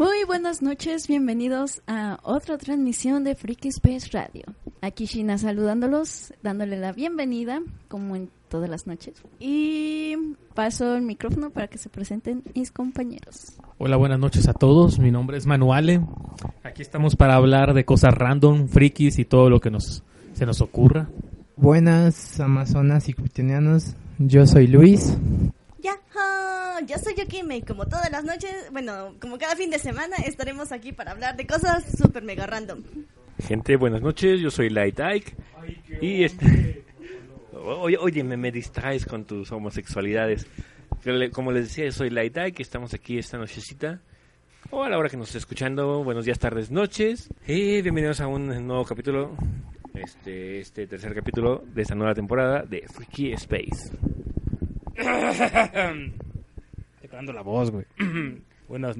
Muy buenas noches, bienvenidos a otra transmisión de Freaky Space Radio. Aquí Shina saludándolos, dándole la bienvenida, como en todas las noches. Y paso el micrófono para que se presenten mis compañeros. Hola, buenas noches a todos. Mi nombre es Manuale. Aquí estamos para hablar de cosas random, frikis y todo lo que nos se nos ocurra. Buenas amazonas y cuitenianos. Yo soy Luis. Ya, yo soy Yukime y como todas las noches, bueno, como cada fin de semana, estaremos aquí para hablar de cosas super mega random. Gente, buenas noches, yo soy Light Ike. Y este... Oye, oye, me, me distraes con tus homosexualidades. Como les decía, soy Light Ike, estamos aquí esta nochecita. O a la hora que nos esté escuchando, buenos días, tardes, noches. Y bienvenidos a un nuevo capítulo, este, este tercer capítulo de esta nueva temporada de Freaky Space. Te la voz, güey. Buenas,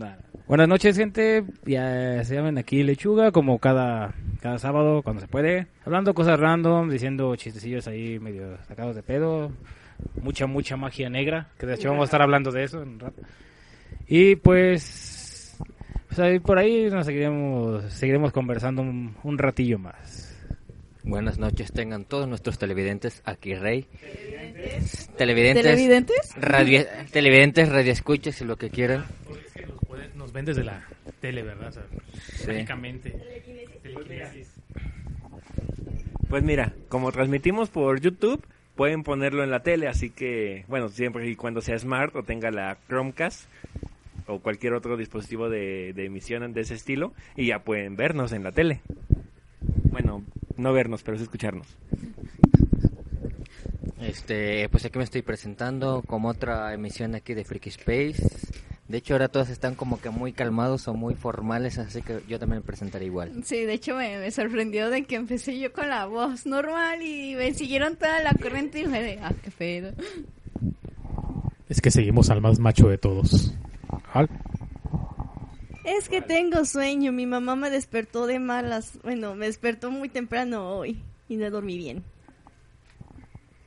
Buenas noches, gente. Ya se llaman aquí Lechuga, como cada, cada sábado, cuando se puede. Hablando cosas random, diciendo chistecillos ahí medio sacados de pedo. Mucha, mucha magia negra, que de hecho vamos a estar hablando de eso en un rato. Y pues, pues ahí, por ahí nos seguiremos, seguiremos conversando un ratillo más. Buenas noches, tengan todos nuestros televidentes aquí, Rey. Televidentes. ¿Televidentes? Radio, televidentes, radioescuchas y lo que quieran. nos, ven desde la tele, ¿verdad? Pues mira, como transmitimos por YouTube, pueden ponerlo en la tele, así que, bueno, siempre y cuando sea smart o tenga la Chromecast o cualquier otro dispositivo de, de emisión de ese estilo, y ya pueden vernos en la tele. Bueno, no vernos, pero sí escucharnos. Este, pues aquí me estoy presentando como otra emisión aquí de Freaky Space. De hecho, ahora todos están como que muy calmados o muy formales, así que yo también me presentaré igual. Sí, de hecho me, sorprendió de que empecé yo con la voz normal y me siguieron toda la corriente y me dije, ah, qué feo. Es que seguimos al más macho de todos. Es que tengo sueño, mi mamá me despertó de malas, bueno, me despertó muy temprano hoy y no dormí bien.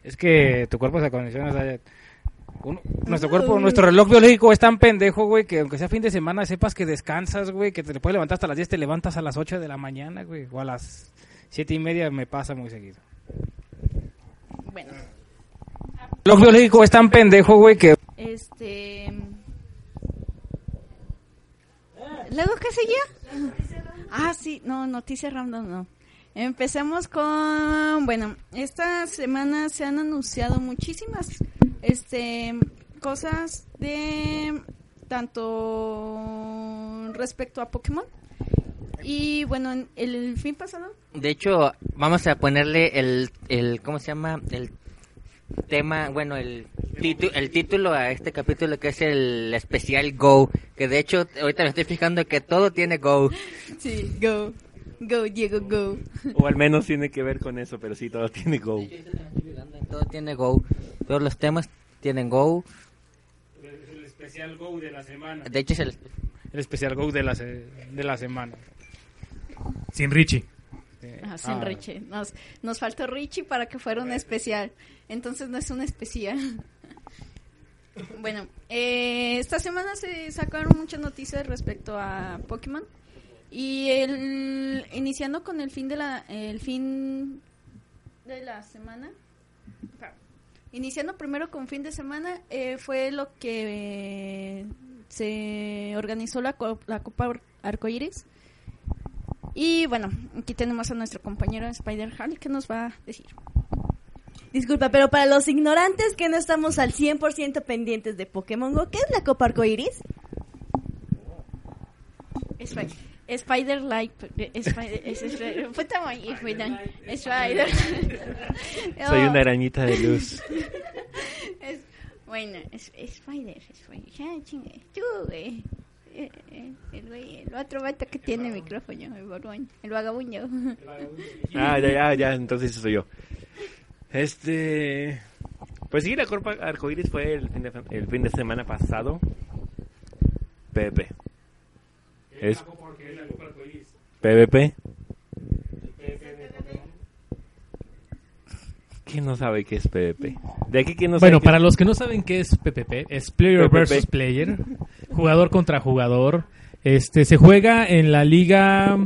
Es que tu cuerpo se condiciona, nuestro cuerpo, nuestro reloj biológico es tan pendejo, güey, que aunque sea fin de semana sepas que descansas, güey, que te puedes levantar hasta las 10, te levantas a las 8 de la mañana, güey, o a las 7 y media me pasa muy seguido. Bueno. El reloj biológico es tan pendejo, güey, que... Este... ¿Luego qué seguía? Ah, sí, no, noticias random no. Empecemos con, bueno, esta semana se han anunciado muchísimas este cosas de tanto respecto a Pokémon y bueno, el, fin pasado. De hecho, vamos a ponerle el, el ¿cómo se llama? El tema, bueno, el, el título a este capítulo que es el especial Go, que de hecho ahorita me estoy fijando que todo tiene Go. Sí, Go. Go, Diego, go. O al menos tiene que ver con eso, pero sí, todo tiene Go. Todo tiene Go. Todos los temas tienen Go. el especial Go de la semana. De hecho es el, el especial Go de la, de la semana. Sin Richie. Ah, sin ah. Richie. Nos, nos faltó Richie para que fuera un especial. Entonces no es un especial. bueno, eh, esta semana se sacaron muchas noticias respecto a Pokémon. Y el, iniciando con el fin de la, el fin de la semana. Iniciando primero con fin de semana, eh, fue lo que se organizó la, la Copa Arcoiris y bueno, aquí tenemos a nuestro compañero Spider Harley que nos va a decir. Disculpa, pero para los ignorantes que no estamos al 100% pendientes de Pokémon Go, ¿qué es la Copa Arcoiris? Spider Light. Spider. Spider. Soy una arañita de luz. bueno, es, Spider. Spider. Eh, eh, el, otro vato que tiene micrófono, el el vagabundo. Ah, ya, ya, ya, entonces eso soy yo. Este. Pues sí, la Copa Arcoiris fue el fin, de, el fin de semana pasado. PvP. Es. PvP. ¿Quién no sabe qué es PvP? ¿De aquí quién no bueno, para los que no saben qué es PvP, es Player versus Player, jugador contra jugador. Este se juega en la liga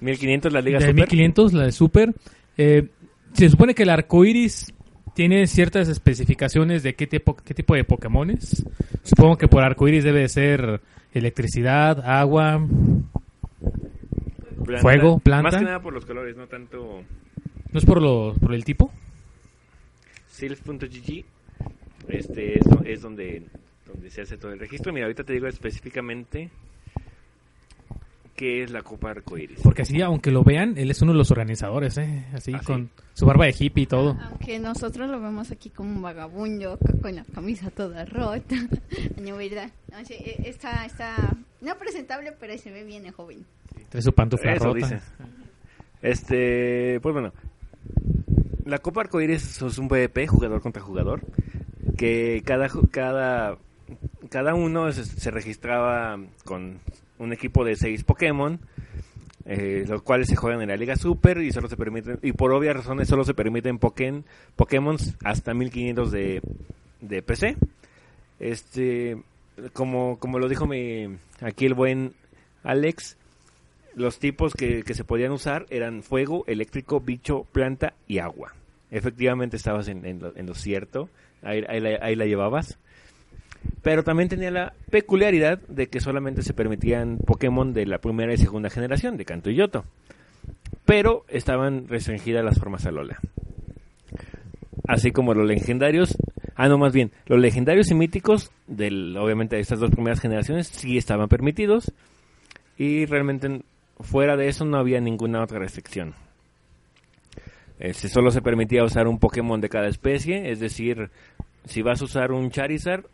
1500 la Liga de Super. 1500, la de Super. Eh, se supone que el arco iris tiene ciertas especificaciones de qué tipo, qué tipo de Pokémones. Supongo que por arco iris debe de ser electricidad, agua. Planta. Fuego, planta. Más que nada por los colores, no tanto ¿No es por, los, por el tipo? Sales.gg. Este es, es donde, donde se hace todo el registro. Mira, ahorita te digo específicamente qué es la Copa Arcoiris. Porque así, aunque lo vean, él es uno de los organizadores, ¿eh? Así, ¿Ah, sí? con su barba de hippie y todo. Aunque nosotros lo vemos aquí como un vagabundo co- con la camisa toda rota. No, ¿verdad? No, sí, eh, está, está no presentable, pero se ve bien el joven. Trae su pantufla Eso rota. dice. Este, pues bueno, la Copa Arcoiris es un PvP, jugador contra jugador, que cada cada cada uno se, se registraba con un equipo de seis Pokémon, eh, los cuales se juegan en la Liga Super y solo se permiten y por obvias razones solo se permiten Pokémon Pokémon hasta 1500 de de PC. Este, como como lo dijo mi aquí el buen Alex, los tipos que, que se podían usar eran fuego, eléctrico, bicho, planta y agua. Efectivamente estabas en, en lo, cierto, ahí, la, ahí la llevabas. Pero también tenía la peculiaridad de que solamente se permitían Pokémon de la primera y segunda generación, de Kanto y Yoto. Pero estaban restringidas las formas Alola. Así como los legendarios, ah no más bien, los legendarios y míticos, del, obviamente de estas dos primeras generaciones, sí estaban permitidos. Y realmente fuera de eso no había ninguna otra restricción. Este, solo se permitía usar un Pokémon de cada especie, es decir, si vas a usar un Charizard,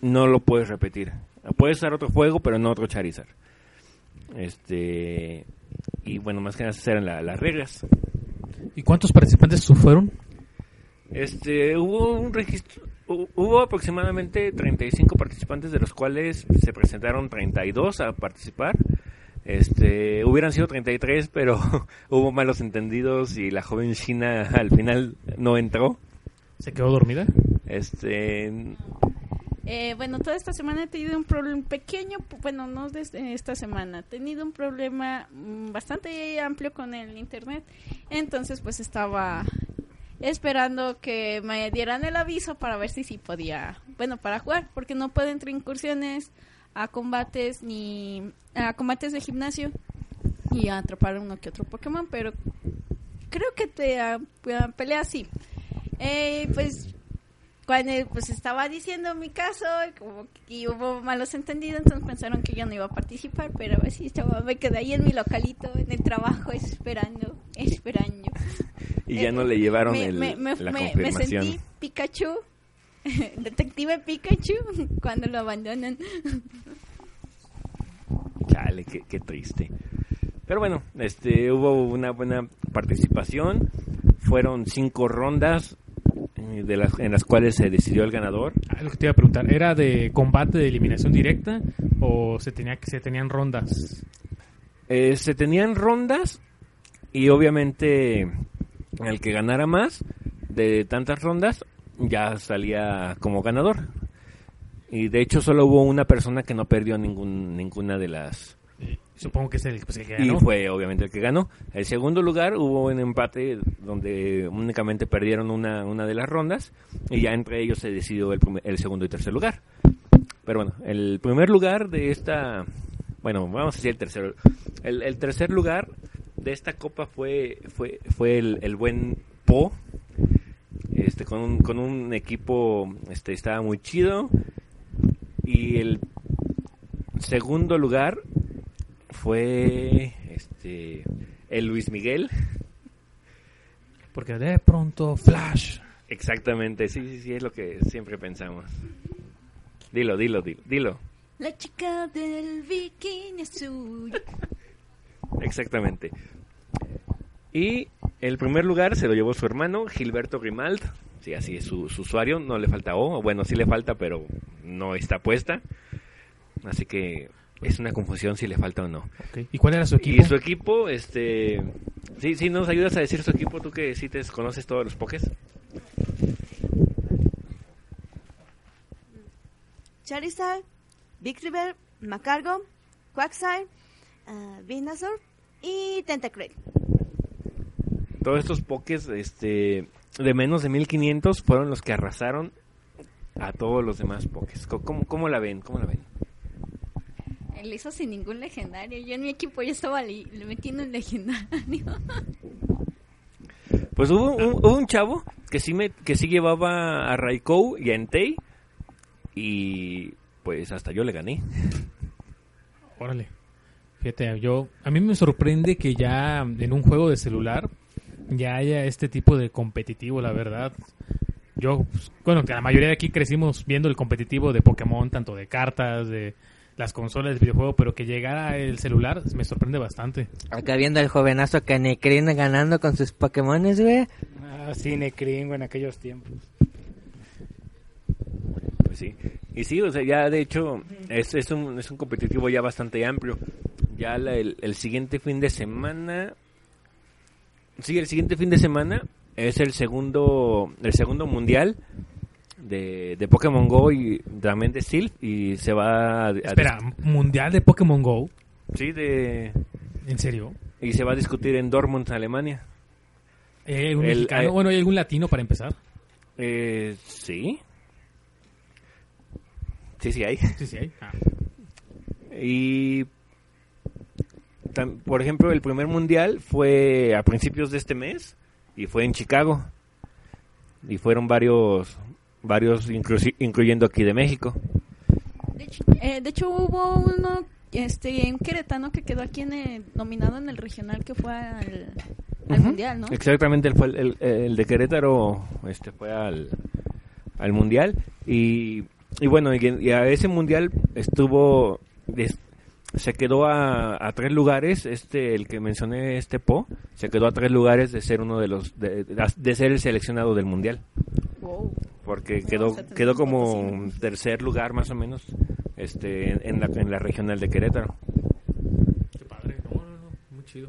no lo puedes repetir. Puedes usar otro juego, pero no otro Charizard. Este y bueno, más que nada esas eran la- las reglas. ¿Y cuántos participantes fueron? Este, hubo un registro, hu- hubo aproximadamente 35 participantes, de los cuales se presentaron 32 a participar. Este, hubieran sido 33, pero hubo malos entendidos y la joven China al final no entró. ¿Se quedó dormida? Este, Eh, bueno, toda esta semana he tenido un problema pequeño, bueno, no desde esta semana, he tenido un problema mm, bastante amplio con el internet, entonces pues estaba esperando que me dieran el aviso para ver si sí podía, bueno, para jugar, porque no puedo entrar incursiones a combates ni a combates de gimnasio y a atrapar uno que otro Pokémon, pero creo que te ah, ah, pelea así. Eh, pues cuando pues estaba diciendo mi caso y como que hubo malos entendidos entonces pensaron que yo no iba a participar pero así estaba me quedé ahí en mi localito en el trabajo esperando esperando y ya Eh, no le llevaron me, el- me, me- la me- me confirmación. sentí Pikachu detective Pikachu cuando lo abandonan Chale, qué, qué triste. Pero bueno, este, hubo una buena participación. Fueron cinco rondas eh, de las, en las cuales se decidió el ganador. Ah, lo que te iba a preguntar, ¿era de combate de eliminación directa o se tenía que se tenían rondas? Eh, se tenían rondas y obviamente el que ganara más de tantas rondas ya salía como ganador. Y de hecho solo hubo una persona que no perdió ningún, ninguna de las... Supongo que es el, pues, el que Y ganó. fue obviamente el que ganó. El segundo lugar hubo un empate donde únicamente perdieron una, una de las rondas y ya entre ellos se decidió el, primer- el segundo y tercer lugar. Pero bueno, el primer lugar de esta... Bueno, vamos a decir el tercero. El, el tercer lugar de esta copa fue fue fue el, el buen Po. Este, con un, con un equipo este estaba muy chido. Y el segundo lugar fue este el Luis Miguel. Porque de pronto, Flash. Exactamente, sí, sí, sí, es lo que siempre pensamos. Dilo, dilo, dilo, dilo. la chica del bikini azul Exactamente. Y el primer lugar se lo llevó su hermano, Gilberto Grimald. Sí, así es su, su usuario, no le falta O. Bueno, sí le falta, pero no está puesta. Así que es una confusión si le falta o no. ¿Y cuál era su equipo? Y su equipo, este... Sí, sí, nos ayudas a decir su equipo, tú que sí te conoces todos los pokés. Charizard, Big River, Macargo, Quagsire, ah, Venusaur y Tentacruel. Todos estos pokés este, de menos de 1500 fueron los que arrasaron a todos los demás pokés. ¿Cómo, cómo la ven? ¿Cómo la ven? Él hizo sin ningún legendario. Yo en mi equipo ya estaba le metiendo un legendario. Pues hubo un, hubo un chavo que sí, me, que sí llevaba a Raikou y a Entei y pues hasta yo le gané. Órale. Fíjate, yo a mí me sorprende que ya en un juego de celular ya haya este tipo de competitivo, la verdad. Yo, pues, bueno, que la mayoría de aquí crecimos viendo el competitivo de Pokémon, tanto de cartas, de las consolas de videojuego, pero que llegara el celular me sorprende bastante. Acá viendo al jovenazo Canecrin ganando con sus Pokémones, güey. Ah, sí, Necrin, güey, en aquellos tiempos. Pues sí. Y sí, o sea, ya de hecho es, es, un, es un competitivo ya bastante amplio. Ya la- el, el siguiente fin de semana... Sí, el siguiente fin de semana es el segundo el segundo mundial de, de Pokémon Go y también de Steel y se va a, a- Espera, ¿mundial de Pokémon GO? sí de ¿En serio? y se va a discutir en Dortmund, Alemania. ¿Hay algún El- mexicano? eh, bueno, ¿hay algún latino para empezar? Eh, sí. Sí, sí hay. Sí, sí hay. Ah. Y por ejemplo, el primer mundial fue a principios de este mes y fue en Chicago. Y fueron varios varios incluyendo aquí de México. De hecho, eh, de hecho hubo uno este en Querétaro que quedó aquí en el- nominado en el regional que fue al, mundial, ¿no? Exactamente, el, fue el, el- el de Querétaro este fue al, al mundial y, y bueno, y, y a ese mundial estuvo des- se quedó a, a tres lugares, este el que mencioné este Po, se quedó a tres lugares de ser uno de los de, de ser el seleccionado del mundial. Wow. porque quedó quedó como tercer lugar más o menos este en, en la, en la regional de Querétaro Qué padre. No, no, no. Muy chido.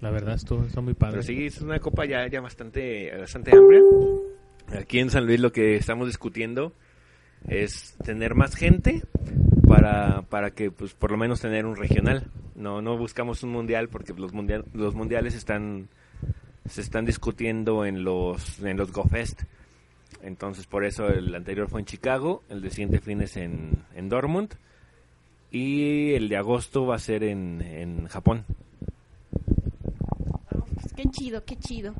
La verdad, esto está muy padre. pero sí es una copa ya ya bastante bastante amplia aquí en San Luis lo que estamos discutiendo es tener más gente para para que pues por lo menos tener un regional. No no buscamos un mundial porque los mundial los mundiales están se están discutiendo en los en los GoFest. Entonces por eso el anterior fue en Chicago el de siguiente fin es en, en Dortmund y el de agosto va a ser en, en Japón. Pues, qué chido, qué chido.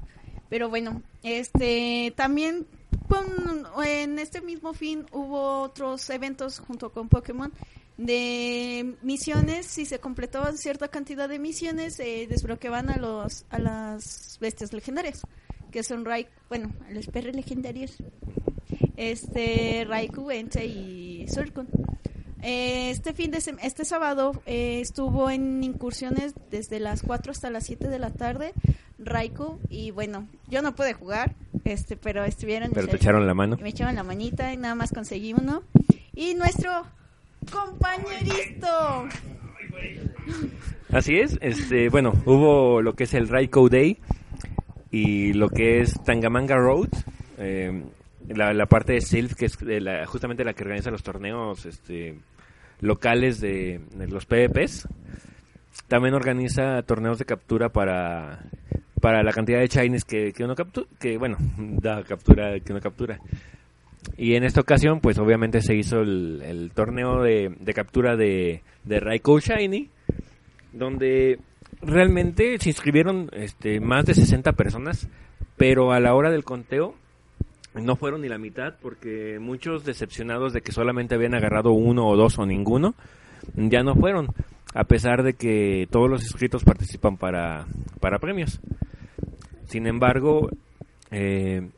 Pero bueno, este también en este mismo fin hubo otros eventos junto con Pokémon de misiones. Si se completaban cierta cantidad de misiones, se desbloqueaban a los a las bestias legendarias, que son Rai, bueno, a los perros legendarios. Este Raikou, Entei y Suicune. Eh, Este fin de este sábado eh, estuvo en incursiones desde las 4 hasta las 7 de la tarde Raikou y bueno, yo no pude jugar, este, pero estuvieron pero te echaron la mano me echaron la manita y nada más conseguí uno. Y nuestro compañerito. Así es, este, bueno, hubo lo que es el Raikou Day y lo que es Tangamanga Road, eh, la, la parte de Sylph, que es la- justamente la que organiza los torneos este, locales de, de los PvPs. También organiza torneos de captura para, para la cantidad de Chinese que, que uno captura, que bueno, da captura que uno captura. Y en esta ocasión, pues obviamente se hizo el, el torneo de, de captura de, de Raikou Shiny, donde realmente se inscribieron este, más de 60 personas, pero a la hora del conteo no fueron ni la mitad porque muchos decepcionados de que solamente habían agarrado uno o dos o ninguno, ya no fueron, a pesar de que todos los inscritos participan para, para premios. Sin embargo, eh,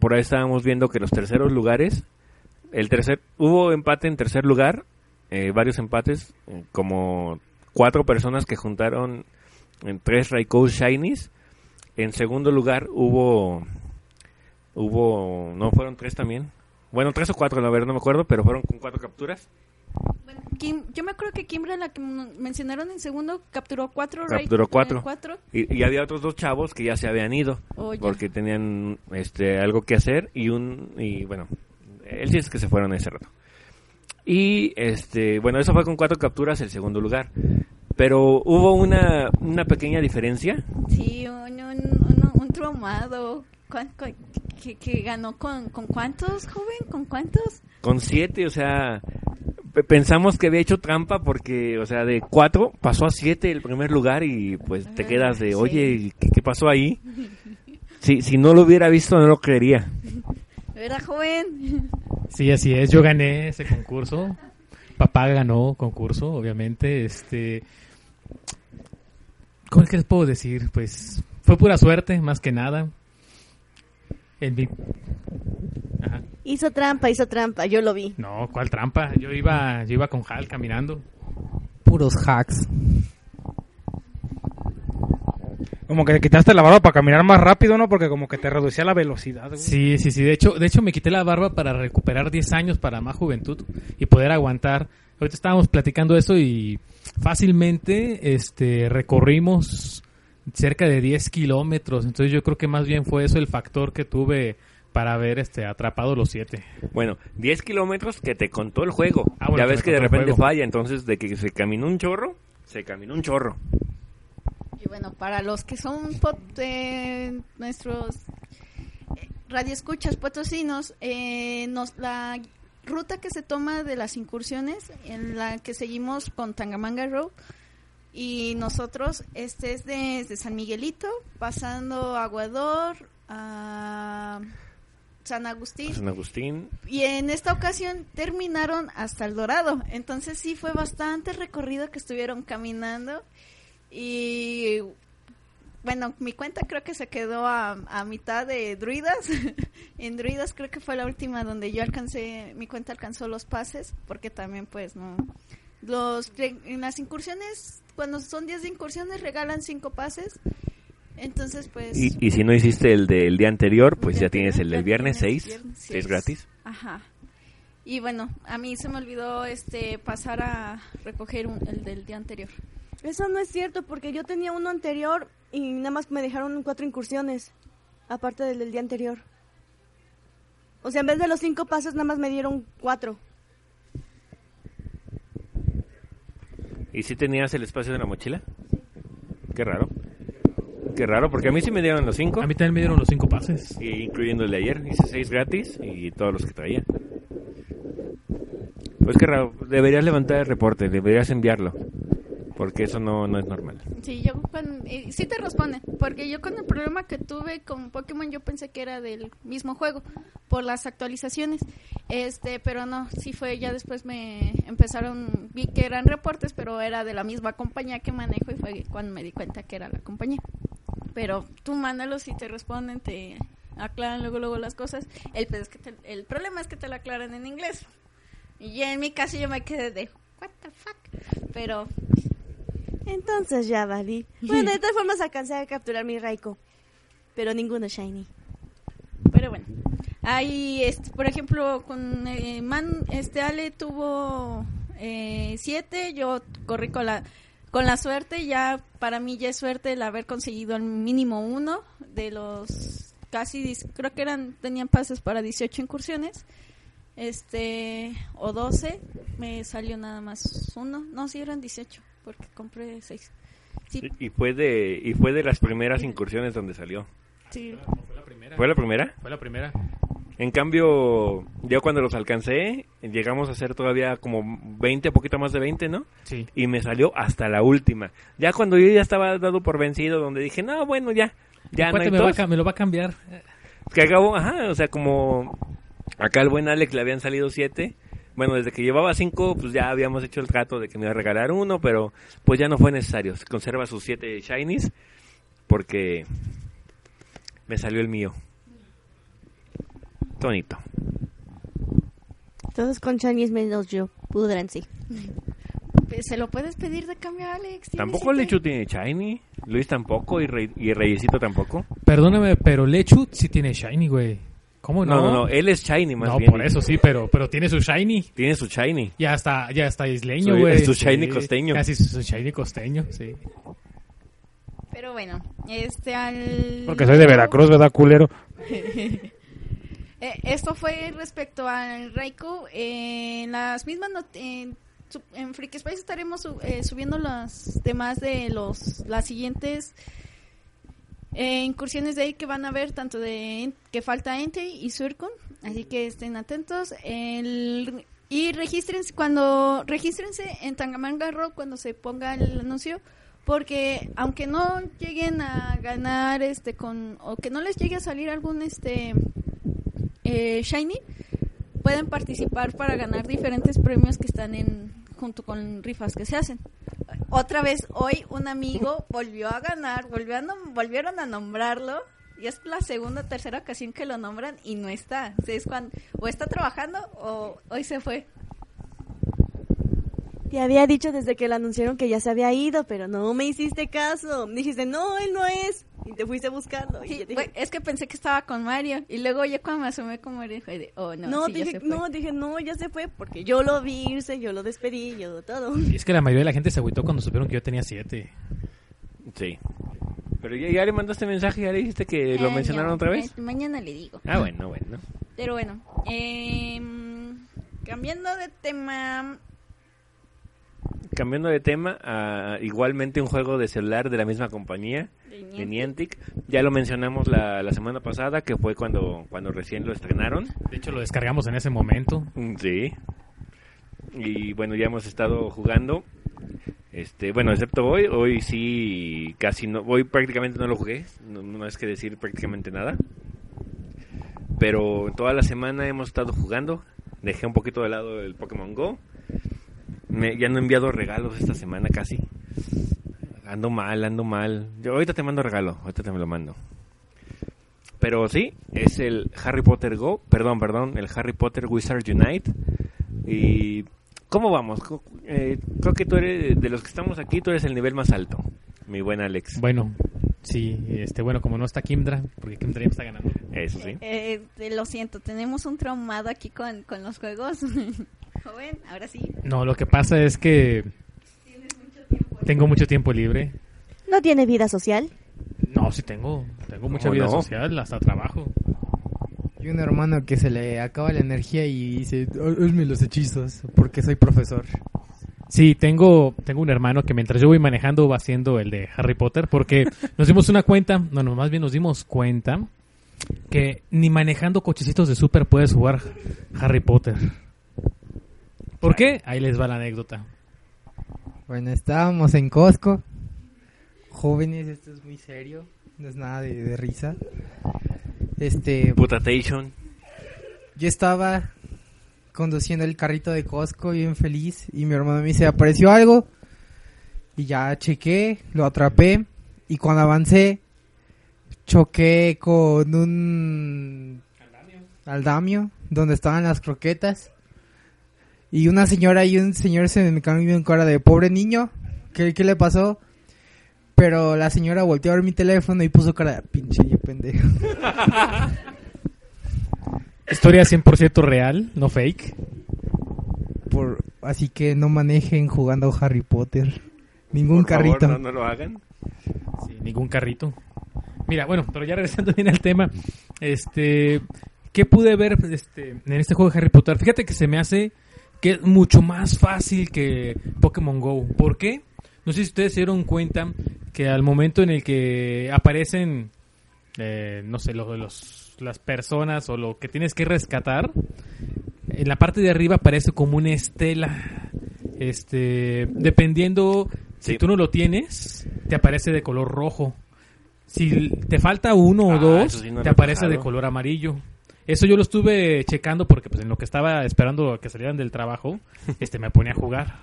por ahí estábamos viendo que los terceros lugares, el tercer, hubo empate en tercer lugar, eh, varios empates, eh, como cuatro personas que juntaron en tres Raikou Shinies. En segundo lugar hubo, hubo, no fueron tres también. Bueno, tres o cuatro, la verdad no me acuerdo, pero fueron con cuatro capturas. Bueno, Kim- yo me acuerdo que Kimbra, la que mencionaron en segundo, capturó cuatro. Capturó Rai- cuatro. eh, cuatro. Y, y había otros dos chavos que ya se habían ido Oh, porque tenían este algo que hacer y un y bueno, él sí es que se fueron ese rato. Y este, bueno, eso fue con cuatro capturas el segundo lugar. Pero hubo una, una pequeña diferencia. Sí, un, un, un, un traumado. ¿Cuán- cuán- que, que ganó con, con cuántos, joven? ¿Con cuántos? Con siete, o sea, pe- pensamos que había hecho trampa porque, o sea, de cuatro pasó a siete el primer lugar y pues te Ah, quedas de, sí. oye, ¿qué, qué pasó ahí? Si, si no lo hubiera visto, no lo creería. ¿Verdad, joven? Sí, así es. Yo gané ese concurso. Papá ganó concurso, obviamente. Este, ¿cómo es que les puedo decir? Pues fue pura suerte, más que nada. En mi- Ajá. Hizo trampa, hizo trampa, yo lo vi. No, ¿cuál trampa? Yo iba, yo iba con Hal caminando. Puros hacks. Como que te quitaste la barba para caminar más rápido, ¿no? Porque como que te reducía la velocidad, güey. Sí, sí, sí. De hecho, de hecho me quité la barba para recuperar 10 años para más juventud y poder aguantar. Ahorita estábamos platicando eso y fácilmente este, recorrimos cerca de 10 kilómetros. Entonces yo creo que más bien fue eso el factor que tuve para haber este, atrapado los 7. Bueno, 10 kilómetros que te contó el juego. Ah, bueno, ya que ves que de repente falla, entonces de que se caminó un chorro, se caminó un chorro. Y bueno, para los que son pot- eh, nuestros eh, radioescuchas potosinos, eh, nos, la ruta que se toma de las incursiones, en la que seguimos con Tangamanga Road, y nosotros, este es desde San Miguelito, pasando a Aguador, a San Agustín, San Agustín. y en esta ocasión terminaron hasta el Dorado. Entonces sí fue bastante recorrido que estuvieron caminando. Y bueno, mi cuenta creo que se quedó a, a mitad de Druidas. en Druidas creo que fue la última donde yo alcancé, mi cuenta alcanzó los pases, porque también pues no... Los, en las incursiones, cuando son 10 de incursiones, regalan 5 pases. Entonces pues... Y, y si no hiciste el del día anterior, pues ya tienes el del viernes tienes 6. viernes 6 seis. gratis. Ajá. Y bueno, a mí se me olvidó este pasar a recoger un- el del día anterior. Eso no es cierto, porque yo tenía uno anterior y nada más me dejaron cuatro incursiones, aparte del del día anterior. O sea, en vez de los cinco pasos, nada más me dieron cuatro. ¿Y si tenías el espacio de la mochila? Qué raro. Qué raro, porque a mí sí me dieron los 5. A mí también me dieron los 5 pases. incluyendo el de ayer. Hice 6 gratis y todos los que traía. Pues qué raro. Deberías levantar el reporte, deberías enviarlo. Porque eso no, no es normal. Sí, yo eh, sí te responden, porque yo con el problema que tuve con Pokémon yo pensé que era del mismo juego por las actualizaciones, este, pero no, sí fue ya después me empezaron vi que eran reportes, pero era de la misma compañía que manejo y fue cuando me di cuenta que era la compañía. Pero tú mándalos y te responden, te aclaran luego luego las cosas. El pues, es que te- el problema es que te lo aclaran en inglés. Y en mi caso yo me quedé de what the fuck, pero Entonces ya valí. Bueno, de todas formas alcancé a capturar mi Raiko, pero ninguno Shiny. Pero bueno, hay, este, por ejemplo, con eh, Man, este Ale tuvo eh, siete, yo corrí con la, con la suerte, ya para mí ya es suerte el haber conseguido el mínimo uno de los casi, creo que eran, tenían pases para 18 incursiones, este, o 12, me salió nada más uno, no, sí eran 18, porque compré seis. Sí, Y, y fue de y fue de las primeras incursiones donde salió. sí, Fue la primera. ¿Fue la primera? Fue la primera. En cambio, yo cuando los alcancé, llegamos a hacer todavía como 20, poquito más de 20, ¿no? Sí. Y me salió hasta la última. Ya cuando yo ya estaba dado por vencido, donde dije, no, bueno, ya, ya no hay me, va a, tos". ca- me lo va a cambiar. Que acabó, ajá, o sea, como acá el buen Alex le habían salido siete. Bueno, desde que llevaba cinco, pues ya habíamos hecho el trato de que me iba a regalar uno, pero pues ya no fue necesario. Conserva sus siete shinies porque me salió el mío. Tonito. Todos con Shinies menos yo. Pudranse. Pues, se lo puedes pedir de cambio a Alex. ¿tienes Tampoco siete? Lechu tiene shiny, Luis tampoco y, Rey- y Reyesito tampoco. Perdóname, pero Lechu sí tiene Shiny, güey. ¿Cómo no? No, no, no, él es shiny más No, bien. por eso sí, pero, pero tiene su Shiny. Tiene su shiny. Ya está, ya está isleño, güey. es su shiny costeño. Casi su, su shiny costeño, sí. Pero bueno, este al... Porque soy de Veracruz, ¿verdad, culero? Eh, esto fue respecto al Raikou. Eh, en las mismas en, en Freak Space estaremos su- eh, subiendo las demás de los las siguientes eh, incursiones de ahí que van a ver tanto de que falta Entei y Suircon, así que estén atentos. El, y regístrense cuando regístrense en Tangamanga Rock cuando se ponga el anuncio porque aunque no lleguen a ganar este con o que no les llegue a salir algún este eh, shiny pueden participar para ganar diferentes premios que están en junto con rifas que se hacen otra vez hoy un amigo volvió a ganar volvió a volvieron a nombrarlo y es la segunda o tercera ocasión que lo nombran y no está es cuando o está trabajando o hoy se fue Te había dicho desde que lo anunciaron que ya se había ido, pero no me hiciste caso. Dijiste, no, él no es. Y te fuiste. Y yo dije, fue- es que pensé que estaba con Mario y luego ya cuando me asomé con Mario de oh no, no, sí, ya dije, se fue. no, dije, no, ya se fue porque yo lo vi irse, yo lo despedí, yo todo. Y es que la mayoría de la gente se agüitó cuando supieron que yo tenía siete. Sí. Pero ya, ya le mandaste mensaje, ya le dijiste que lo Ah, mencionaron otra vez. eh, mañana le digo. Ah, bueno, bueno. Pero bueno, em, cambiando de tema, Cambiando de tema, a igualmente un juego de celular de la misma compañía, de de Niantic. Ya lo mencionamos la, la semana pasada, que fue cuando, cuando recién lo estrenaron. De hecho, lo descargamos en ese momento. Mm, Sí. Y bueno, ya hemos estado jugando. Este, bueno, excepto hoy, hoy sí casi no, hoy prácticamente no lo jugué, no, no es que decir prácticamente nada. Pero toda la semana hemos estado jugando. Dejé un poquito de lado el Pokémon Go. Me, ya no he enviado regalos esta semana casi. Ando mal, ando mal. Yo ahorita te mando regalo, ahorita te me lo mando. Pero sí, es el Harry Potter Go, perdón, perdón, el Harry Potter Wizard Unite. Y ¿cómo vamos? Eh, creo que tú eres de los que estamos aquí, tú eres el nivel más alto, mi buen Alex. Bueno, sí, este, bueno, como no está Kimdra, porque Kimdra ya está ganando. Eso sí. eh, eh, lo siento, tenemos un traumado aquí con, con los juegos. Joven, ahora sí. No, lo que pasa es que tengo mucho tiempo libre. ¿No tiene vida social? No, sí tengo, tengo mucha ¿Cómo vida no? social, hasta trabajo. Y un hermano que se le acaba la energía y dice, "Oh, hazme los hechizos, porque soy profesor. Sí, tengo, tengo un hermano que mientras yo voy manejando va haciendo el de Harry Potter, porque nos dimos una cuenta, no, no, más bien nos dimos cuenta que ni manejando cochecitos de súper puedes jugar Harry Potter. ¿Por qué? Ahí les va la anécdota. Bueno, estábamos en Costco. Jóvenes, esto es muy serio, no es nada de, de risa. Este, Putatation. yo estaba conduciendo el carrito de Costco bien feliz y mi hermano me dice, apareció algo y ya chequé, lo atrapé y cuando avancé choqué con un aldamio donde estaban las croquetas y una señora y un señor se me en cara de pobre niño, ¿qué, qué le pasó? Pero la señora volteó a ver mi teléfono y puso cara de pinche pendejo. Historia 100% real, no fake. Por, así que no manejen jugando Harry Potter. Ningún Por favor, carrito. no, no lo hagan. Sí, ningún carrito. Mira, bueno, pero ya regresando bien al tema, este, ¿qué pude ver este, en este juego de Harry Potter? Fíjate que se me hace que es mucho más fácil que Pokémon Go. ¿Por qué? No sé si ustedes se dieron cuenta que al momento en el que aparecen, eh, no sé, lo- los, las personas o lo que tienes que rescatar, en la parte de arriba aparece como una estela. Este, dependiendo si tú no lo tienes, te aparece de color rojo. Si te falta uno Ah, o dos, sí no te aparece de color amarillo. Eso yo lo estuve checando porque pues en lo que estaba esperando que salieran del trabajo, este me ponía a jugar.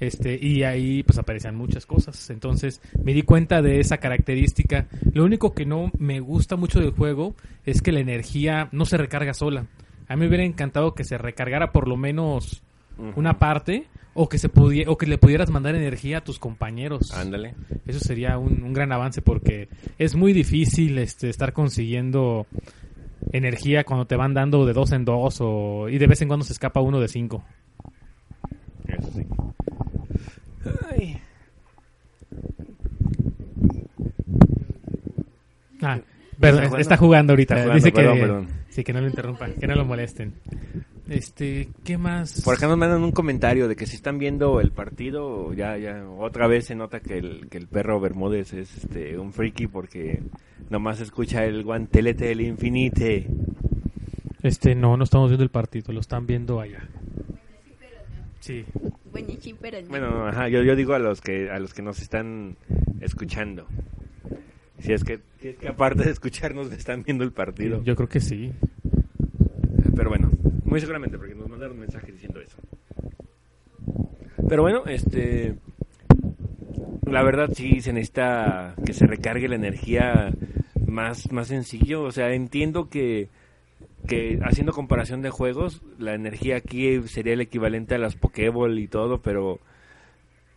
Este, y ahí pues aparecían muchas cosas. Entonces me di cuenta de esa característica. Lo único que no me gusta mucho del juego es que la energía no se recarga sola. A mí me hubiera encantado que se recargara por lo menos una parte o que se pudiera o que le pudieras mandar energía a tus compañeros. Ándale. Eso sería un, un gran avance porque es muy difícil este, estar consiguiendo energía cuando te van dando de dos en dos o, y de vez en cuando se escapa uno de cinco. Eso sí. Ay. Ah, perdón, ¿Está jugando? ahorita. Está jugando, Dice perdón, que perdón. Sí, que no lo interrumpan, que no lo molesten. Este, ¿qué más? Por acá nos mandan un comentario de que si están viendo el partido, ya, ya, otra vez se nota que el, que el perro Bermúdez es este, un friki porque nomás escucha el guantelete del infinite. Este, no, no estamos viendo el partido, lo están viendo allá. Sí, Bueno, sí, pero no. Bueno, ajá, yo, yo digo a los que a los que nos están escuchando. Si es que, si es que aparte de escucharnos están viendo el partido. yo creo que sí. Muy seguramente, porque nos mandaron un mensaje diciendo eso. Pero bueno, este. La verdad sí se necesita que se recargue la energía más, más sencillo. O sea, entiendo que, que haciendo comparación de juegos, la energía aquí sería el equivalente a las Pokéball y todo, pero.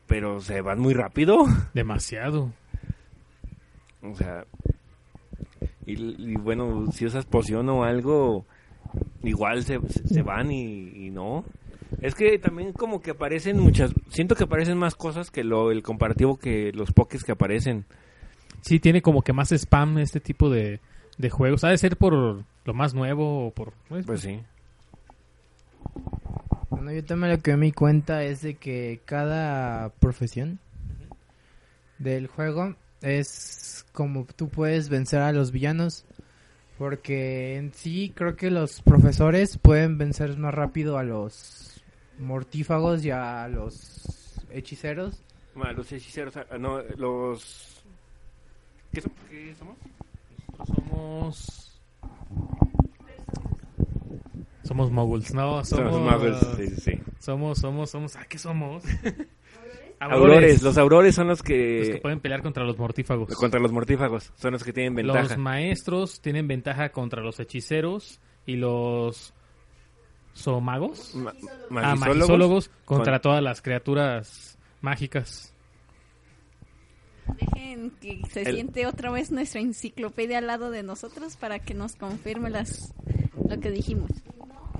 Pero se van muy rápido. Demasiado. O sea, y, y bueno, si usas poción o algo, igual se, se van y, y no. Es que también como que aparecen muchas, siento que aparecen más cosas que lo el comparativo que los pokés que aparecen. Sí, tiene como que más spam este tipo de, de juegos. Ha de ser por lo más nuevo o por... pues, Pues sí. Bueno, yo también lo que me di cuenta es de que cada profesión del juego es como tú puedes vencer a los villanos. Porque en sí creo que los profesores pueden vencer más rápido a los mortífagos y a los hechiceros. Bueno, los hechiceros, ah, no, los... ¿Qué, son- qué somos? Nosotros somos... Somos moguls, no, somos... Somos magos, sí, sí, sí. Somos, somos, somos... ¿Ah, qué somos? Aurores, los aurores son los Los que... que pueden pelear contra los mortífagos. Contra los mortífagos, son los que tienen ventaja. Los maestros tienen ventaja contra los hechiceros y los somagos. Ma- Ah, magizólogos contra con- todas las criaturas mágicas. Dejen que se El- siente otra vez nuestra enciclopedia al lado de nosotros para que nos confirme las lo que dijimos.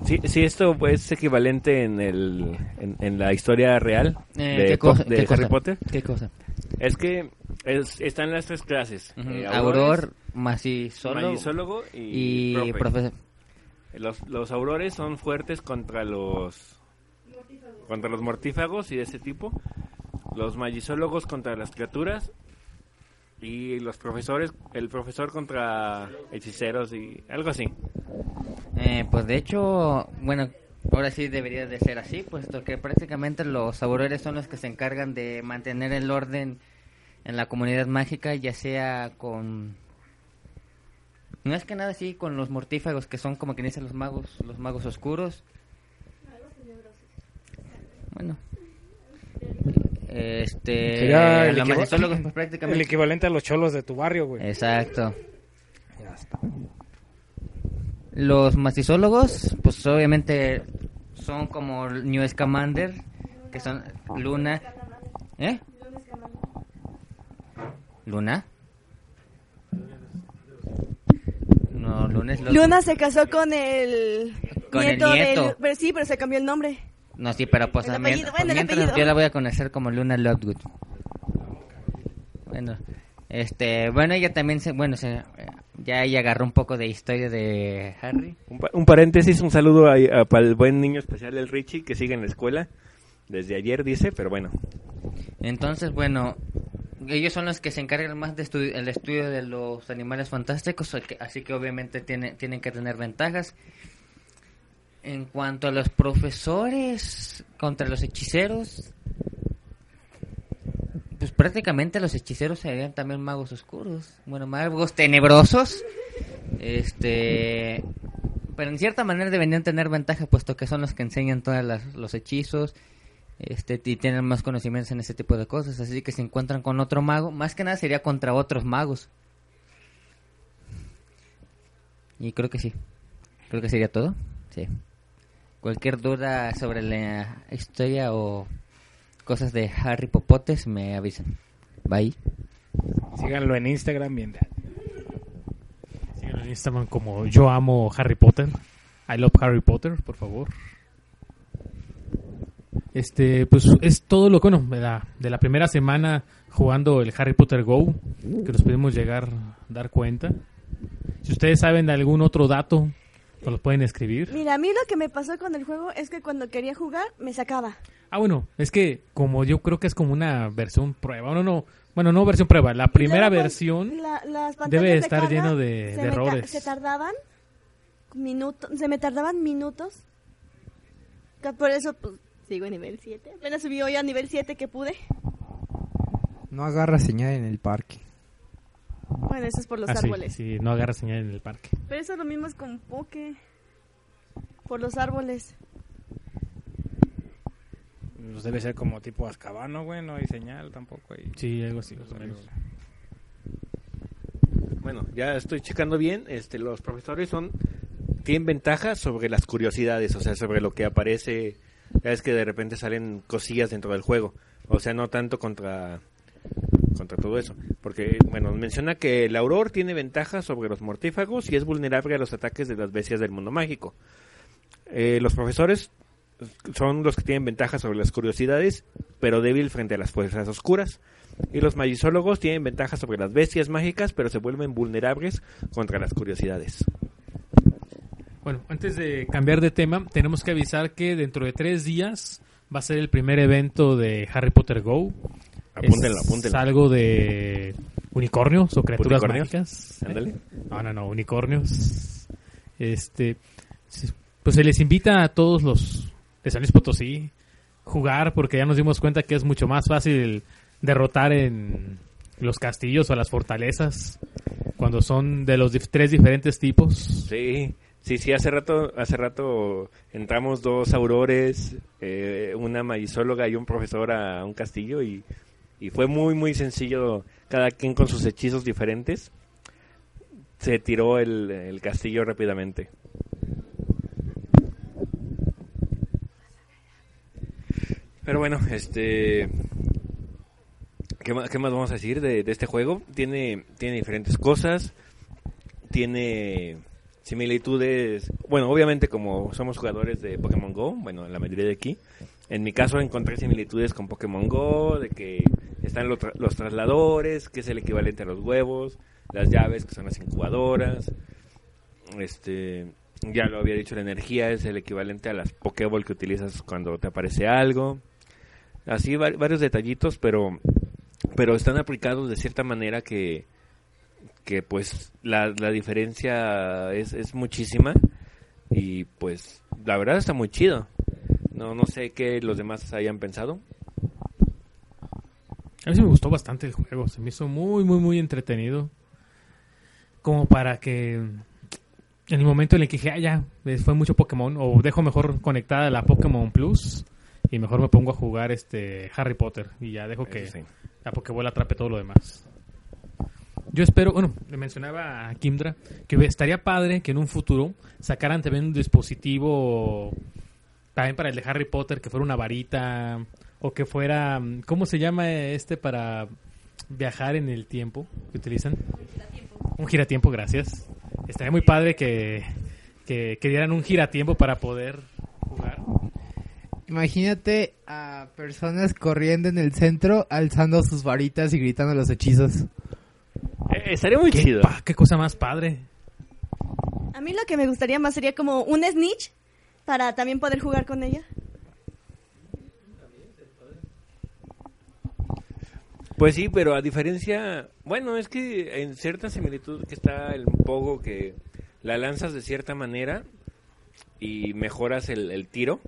Sí, sí, esto es equivalente en, el, en, en la historia real Eh, de, ¿qué Po- cosa- de qué Harry cosa? Potter. ¿Qué cosa? Es que es- están las tres clases. Eh, Auror, magizólogo y, y profe. profesor. Los, los aurores son fuertes contra los contra los mortífagos y de ese tipo. Los magizólogos contra las criaturas y los profesores, el profesor contra hechiceros y algo así. Eh, pues de hecho, bueno, ahora sí debería de ser así, puesto que prácticamente los aurores son los que se encargan de mantener el orden en la comunidad mágica, ya sea con... No es que nada así con los mortífagos, que son como que dicen los magos, los magos oscuros. Bueno. Este... Sería el El equivalente a los cholos de tu barrio, güey. Exacto. Ya está. Los macizólogos, pues obviamente son como New Scamander, que son Luna. ¿Eh? ¿Luna? No, Luna es lo- Luna se casó con el Con el nieto, nieto. del... Pero sí, pero se cambió el nombre. No, sí, pero pues bueno, el mientras yo la voy a conocer como Luna Lovegood. Bueno, este, bueno, ella también se, bueno, se, ya ella agarró un poco de historia de Harry. Un, pa- un paréntesis, un saludo a- a- para el buen niño especial del Richie que sigue en la escuela. Desde ayer dice, pero bueno. Entonces, bueno, ellos son los que se encargan más del estu el estudio de los animales fantásticos, así que- así que obviamente tiene, tienen que tener ventajas. En cuanto a los profesores contra los hechiceros, pues prácticamente los hechiceros serían también magos oscuros, bueno, magos tenebrosos. Este, pero en cierta manera deberían tener ventaja puesto que son los que enseñan todos los hechizos este y tienen más conocimientos en ese tipo de cosas, así que se encuentran con otro mago, más que nada sería contra otros magos. Y creo que sí. Creo que sería todo. Sí. Cualquier duda sobre la historia o cosas de Harry Popotes me avisan. Bye. Síganlo en Instagram bien. Síganlo en Instagram como yo amo Harry Potter. I love Harry Potter, por favor. Este, pues es todo lo que, bueno, de la, de la primera semana jugando el Harry Potter Go, que nos pudimos llegar a dar cuenta. Si ustedes saben de algún otro dato ¿Nos los pueden escribir? Mira, a mí lo que me pasó con el juego es que cuando quería jugar, me sacaba. Ah, bueno, es que como yo creo que es como una versión prueba. No, no, bueno, no versión prueba. La primera Luego, versión la- las debe de estar carga lleno de, se de errores. se tardaban minutos, se me tardaban minutos. Por eso pues, sigo en nivel 7. Apenas subí hoy a nivel 7 que pude. No agarra señal en el parque. Bueno, eso es por los Ah, árboles. sí, no agarra señal en el parque. Pero eso lo mismo es con Poke. Por los árboles. Pues debe ser como tipo Azcabano, güey, no hay señal tampoco ahí. Sí, algo así, más o menos. Bueno, ya estoy checando bien. Este, los profesores son tienen ventaja sobre las curiosidades, o sea, sobre lo que aparece. Ya es que de repente salen cosillas dentro del juego, o sea, no tanto contra contra todo eso, porque bueno menciona que el auror tiene ventaja sobre los mortífagos y es vulnerable a los ataques de las bestias del mundo mágico. Eh, los profesores son los que tienen ventaja sobre las curiosidades, pero débil frente a las fuerzas oscuras. Y los magizólogos tienen ventaja sobre las bestias mágicas, pero se vuelven vulnerables contra las curiosidades. Bueno, antes de cambiar de tema, tenemos que avisar que dentro de tres días va a ser el primer evento de Harry Potter Go. Apúntenlo, es apúntenlo. algo de unicornios o criaturas ¿Unicornios? mágicas. Ándale. No, no, no, unicornios. Este, pues se les invita a todos los de San Luis Potosí jugar porque ya nos dimos cuenta que es mucho más fácil derrotar en los castillos o las fortalezas cuando son de los tres diferentes tipos. Sí, sí, sí, hace rato, hace rato entramos dos aurores, eh, una magizóloga y un profesor a un castillo y, y fue muy, muy sencillo, cada quien con sus hechizos diferentes. Se tiró el, el castillo rápidamente. Pero bueno, este... ¿Qué más, qué más vamos a decir de, de este juego? Tiene, tiene diferentes cosas, tiene similitudes, bueno, obviamente como somos jugadores de Pokémon Go, bueno, la mayoría de aquí, en mi caso encontré similitudes con Pokémon Go, de que están los, tra- los trasladores, que es el equivalente a los huevos, las llaves, que son las incubadoras, este, ya lo había dicho, la energía es el equivalente a las Pokéball que utilizas cuando te aparece algo, así va- varios detallitos, pero, pero están aplicados de cierta manera que, que pues la, la diferencia es, es muchísima y pues la verdad está muy chido. No, no sé qué los demás hayan pensado. A mí sí me gustó bastante el juego, se me hizo muy, muy, muy entretenido. Como para que en el momento en el que dije, ah, ya, fue mucho Pokémon, o dejo mejor conectada la Pokémon Plus y mejor me pongo a jugar este Harry Potter y ya dejo que sí. la Pokéball atrape todo lo demás. Yo espero, bueno, le mencionaba a Kimdra que estaría padre que en un futuro sacaran también un dispositivo también para el de Harry Potter, que fuera una varita o que fuera, ¿cómo se llama este para viajar en el tiempo que utilizan? Un giratiempo, gracias. Estaría muy padre que, que, que dieran un giratiempo para poder jugar. Imagínate a personas corriendo en el centro, alzando sus varitas y gritando los hechizos. Eh, estaría muy ¿Qué, chido. pa- qué cosa más padre. A mí lo que me gustaría más sería como un Snitch para también poder jugar con ella. Pues sí, pero a diferencia, bueno, es que en cierta similitud que está el Pogo que la lanzas de cierta manera y mejoras el, el tiro.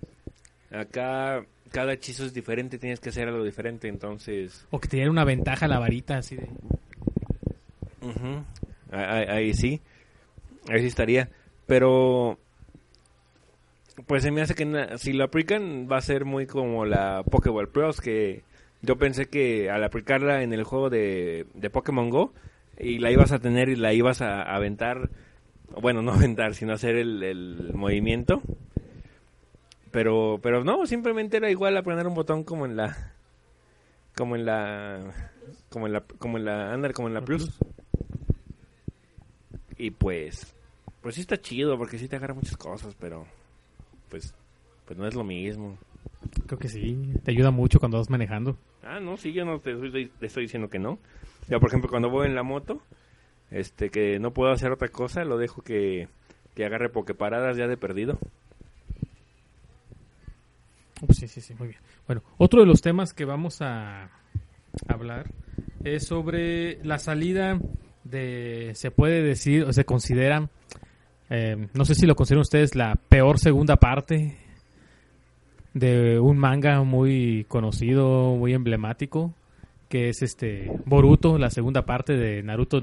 Acá cada hechizo es diferente, tienes que hacer algo diferente, entonces... O que te diera una ventaja la varita así de... Ujú. Ahí, ahí sí. Ahí sí estaría. Pero. Pues se me hace que si lo aplican va a ser muy como la Pokéball Pros. Que yo pensé que al aplicarla en el juego de, de Pokémon Go. Y la ibas a tener y la ibas a, a aventar. Bueno, no aventar, sino hacer el, el movimiento. Pero, pero no, simplemente era igual apretar un botón como en la. Como en la. Como en la. Como en la. Andar, como en la Plus. Y pues, pues sí está chido porque sí te agarra muchas cosas, pero pues, pues no es lo mismo. Creo que sí, te ayuda mucho cuando vas manejando. Ah, no, sí, yo no te estoy, te estoy diciendo que no. Ya, por ejemplo, cuando voy en la moto, este, que no puedo hacer otra cosa, lo dejo que, que agarre pokeparadas ya de perdido. Ups, sí, sí, sí, muy bien. Bueno, otro de los temas que vamos a hablar es sobre la salida de, se puede decir, o se considera, eh, no sé si lo consideran ustedes, la peor segunda parte de un manga muy conocido, muy emblemático, que es este Boruto, la segunda parte de Naruto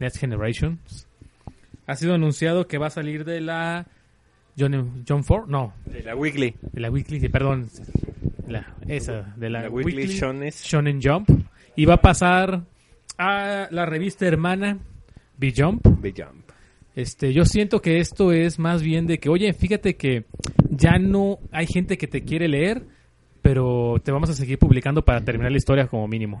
Next Generations. Ha sido anunciado que va a salir de la John, John Ford, no, De la Weekly. de la Weekly, sí, perdón, la, esa, de la, La Weekly Shonen. Shonen Jump, y va a pasar a la revista hermana B-Jump. Big Jump. Este, yo siento que esto es más bien de que, oye, fíjate que ya no hay gente que te quiere leer, pero te vamos a seguir publicando para terminar la historia como mínimo.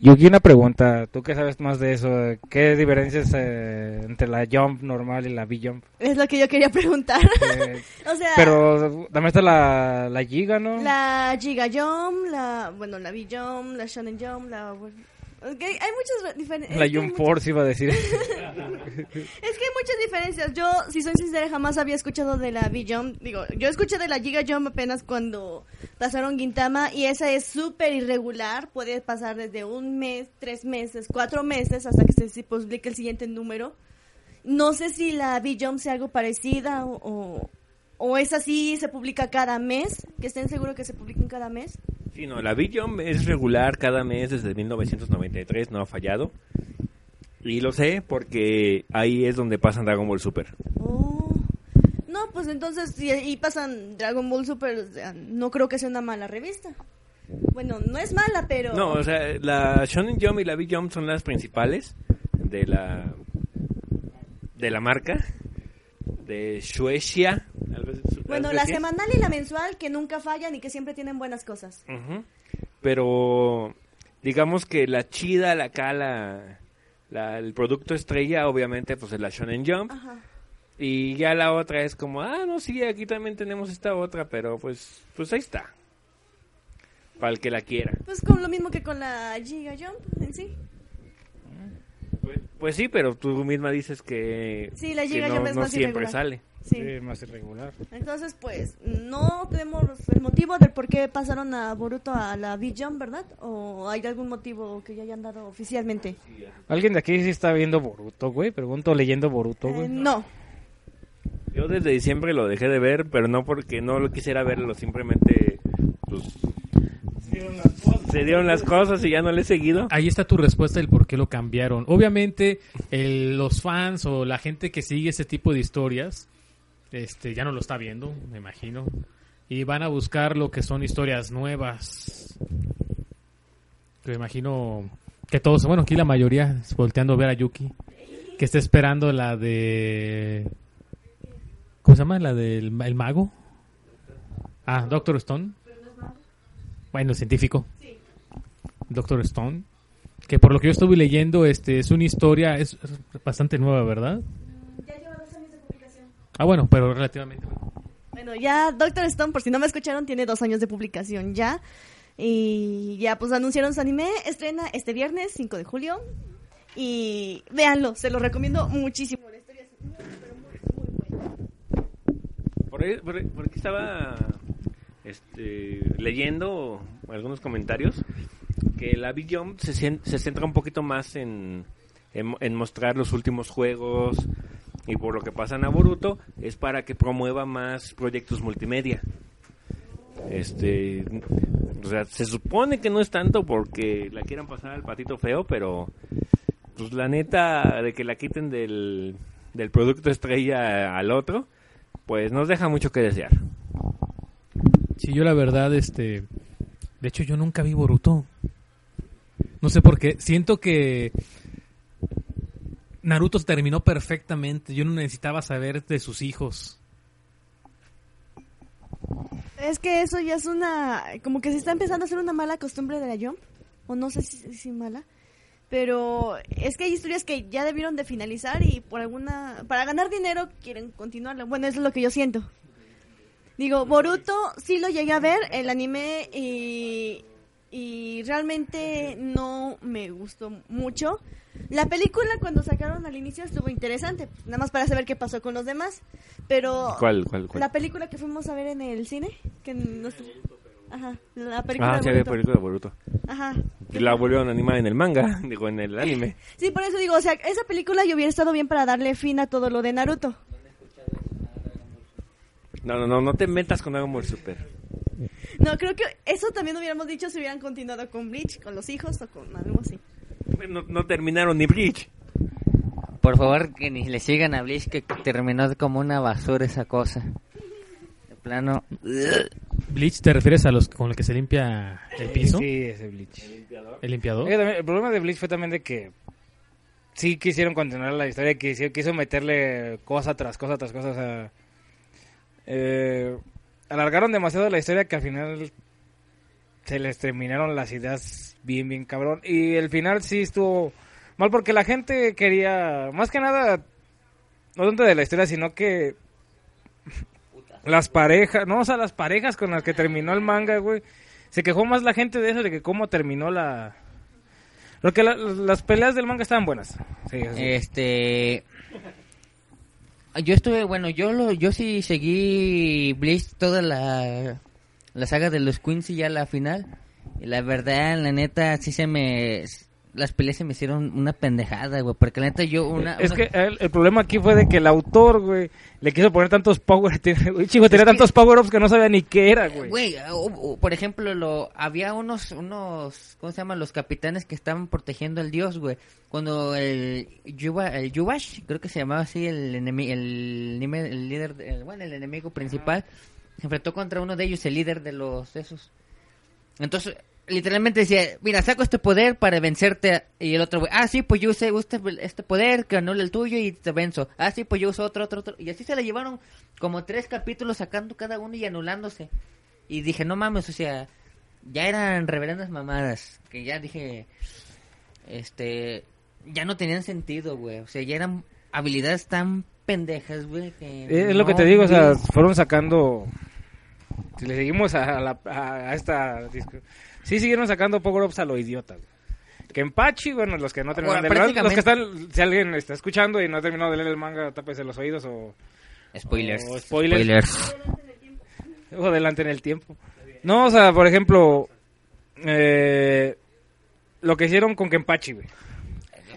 Yuki, una pregunta. ¿Tú qué sabes más de eso? ¿Qué diferencias eh, entre la jump normal y la B-jump? Es lo que yo quería preguntar. Eh, o sea, pero también está la, la Giga, ¿no? la Giga Jump, la, bueno, la V Jump, la Shonen Jump, la... Hay muchas diferencias. La Jump Force iba a decir. Es que hay muchas diferencias. Yo, si soy sincera, jamás había escuchado de la V-Jump. Digo, yo escuché de la Giga Jump apenas cuando pasaron Gintama y esa es súper irregular. Puede pasar desde un mes, tres meses, cuatro meses hasta que se, publique el siguiente número. No sé si la V-Jump sea algo parecida o, o, o es así, se publica cada mes. Que estén seguros que se publiquen cada mes. Sí, no, la Jump es regular cada mes desde 1993, no ha fallado. Y lo sé porque ahí es donde pasan Dragon Ball Super. Oh. No, pues entonces, si y pasan Dragon Ball Super, no creo que sea una mala revista. Bueno, no es mala, pero... No, o sea, la Shonen Jump y la Big Jump son las principales de la de la marca de Shueisha. Bueno, la semanal y la mensual que nunca fallan y que siempre tienen buenas cosas. Pero digamos que la chida, la cala, la, el producto estrella, obviamente, pues es la Shonen Jump. Ajá. Y ya la otra es como, ah, no, sí, aquí también tenemos esta otra, pero pues, pues ahí está. Para el que la quiera. Pues con lo mismo que con la Giga Jump en sí. Pues, sí, pero tú misma dices que, Sí, la que Giga no, Jump es no más siempre irregular. sale. Sí. Sí, más irregular. Entonces, pues, no tenemos el motivo del por qué pasaron a Boruto a la V-Jump, ¿verdad? ¿O hay algún motivo que ya hayan dado oficialmente? ¿Alguien de aquí sí está viendo Boruto, güey? Pregunto, leyendo Boruto, Eh, güey. no. Yo desde diciembre lo dejé de ver, pero no porque no lo quisiera verlo, simplemente pues, se dieron las cosas y ya no le he seguido. Ahí está tu respuesta del por qué lo cambiaron. Obviamente, el- los fans o la gente que sigue ese tipo de historias, este, ya no lo está viendo, me imagino. Y van a buscar lo que son historias nuevas. Me imagino que todos, bueno, aquí la mayoría, volteando a ver a Yuki, que está esperando la de... ¿Cómo se llama? La del el mago. Ah, Doctor Stone. Bueno, científico. Doctor Stone. Que por lo que yo estuve leyendo, este es una historia, es es bastante nueva, ¿verdad? Ya lleva dos años de publicación. Ah, bueno, pero relativamente. Bueno, ya Doctor Stone, por si no me escucharon, tiene dos años de publicación ya. Y ya pues anunciaron su anime, estrena este viernes 5 de julio. Y véanlo, se lo recomiendo muchísimo. La historia es muy, pero muy, muy buena. Por, ahí- por, ahí- por aquí estaba este, leyendo algunos comentarios que la Big Jump se, se centra un poquito más en, en, en mostrar los últimos juegos y por lo que pasa en Boruto es para que promueva más proyectos multimedia. Este, o sea, se supone que no es tanto porque la quieran pasar al patito feo, pero pues la neta de que la quiten del, del producto estrella al otro, pues nos deja mucho que desear. Sí, yo la verdad, este... De hecho, yo nunca vi Boruto. No sé por qué. Siento que Naruto terminó perfectamente. Yo no necesitaba saber de sus hijos. Es que eso ya es una. Como que se está empezando a hacer una mala costumbre de la Jump. O no sé si, si mala. Pero es que hay historias que ya debieron de finalizar y por alguna. Para ganar dinero quieren continuarla. Bueno, eso es lo que yo siento. Digo, Boruto sí lo llegué a ver, el anime y. y realmente no me gustó mucho. La película cuando sacaron al inicio estuvo interesante, nada más para saber qué pasó con los demás, pero ¿Cuál, cuál, cuál? la película que fuimos a ver en el cine, que nos- Ajá, la película Ah, de Boruto. película de Boruto. Ajá. Y la volvieron a animar en el manga, digo, en el anime. Sí, por eso digo, o sea, esa película yo hubiera estado bien para darle fin a todo lo de Naruto. No, no, no, no te metas con Dragon Ball Super. No, creo que eso también hubiéramos dicho si hubieran continuado con Bleach, con los hijos o con algo así. No, no terminaron ni Bleach. Por favor, que ni le sigan a Bleach, que terminó como una basura esa cosa. De plano... Bleach, ¿te refieres a los con el que se limpia el piso? Sí, ese Bleach. ¿El limpiador? Que también- el problema de Bleach fue también de que sí quisieron continuar la historia, quiso, quiso meterle cosa tras cosa tras cosa. O sea, eh, alargaron demasiado la historia que al final se les terminaron las ideas bien, bien cabrón. Y el final sí estuvo mal porque la gente quería, más que nada, no tanto de la historia, sino que las parejas, no, o sea, las parejas con las que terminó el manga, güey. Se quejó más la gente de eso, de que cómo terminó la... Porque la- las peleas del manga estaban buenas. Este yo estuve, bueno, yo lo yo sí seguí Bleach toda la la saga de los Queens y ya la final. Y la verdad, la neta sí se me las peleas se me hicieron una pendejada, güey, porque la neta yo una Es una- que el, el problema aquí fue de que el autor, güey, le quiso poner tantos power... Güey, chico, tenía tantos power-ups que no sabía ni qué era, güey. Güey, por ejemplo, lo había unos, unos, ¿cómo se llaman? Los capitanes que estaban protegiendo al dios, güey. Cuando el Yuba, el Yubash, creo que se llamaba así, el enemigo, el, el líder, de- el- bueno, el enemigo principal, se enfrentó contra uno de ellos, el líder de los esos. Entonces, literalmente decía, mira, saco este poder para vencerte. Y el otro, güey, ah, sí, pues yo usé este, este poder que anula el tuyo y te venzo. Ah, sí, pues yo uso otro, otro, otro. Y así se la llevaron como tres capítulos sacando cada uno y anulándose. Y dije, no mames, o sea, ya eran reverendas mamadas. Que ya dije, este, ya no tenían sentido, güey. O sea, ya eran habilidades tan pendejas, güey. que Eh, Es lo que te digo, o sea, fueron sacando... Si le seguimos a, la- a- a esta... Sí siguieron sacando power-ups a lo idiota, güey. Kenpachi, bueno, los que no terminaron de leer, los que están, si alguien está escuchando y no ha terminado de leer el manga, tápese los oídos o... Spoilers. o spoilers. Spoilers. o adelante en el tiempo. No, o sea, por ejemplo, eh, lo que hicieron con Kenpachi, güey.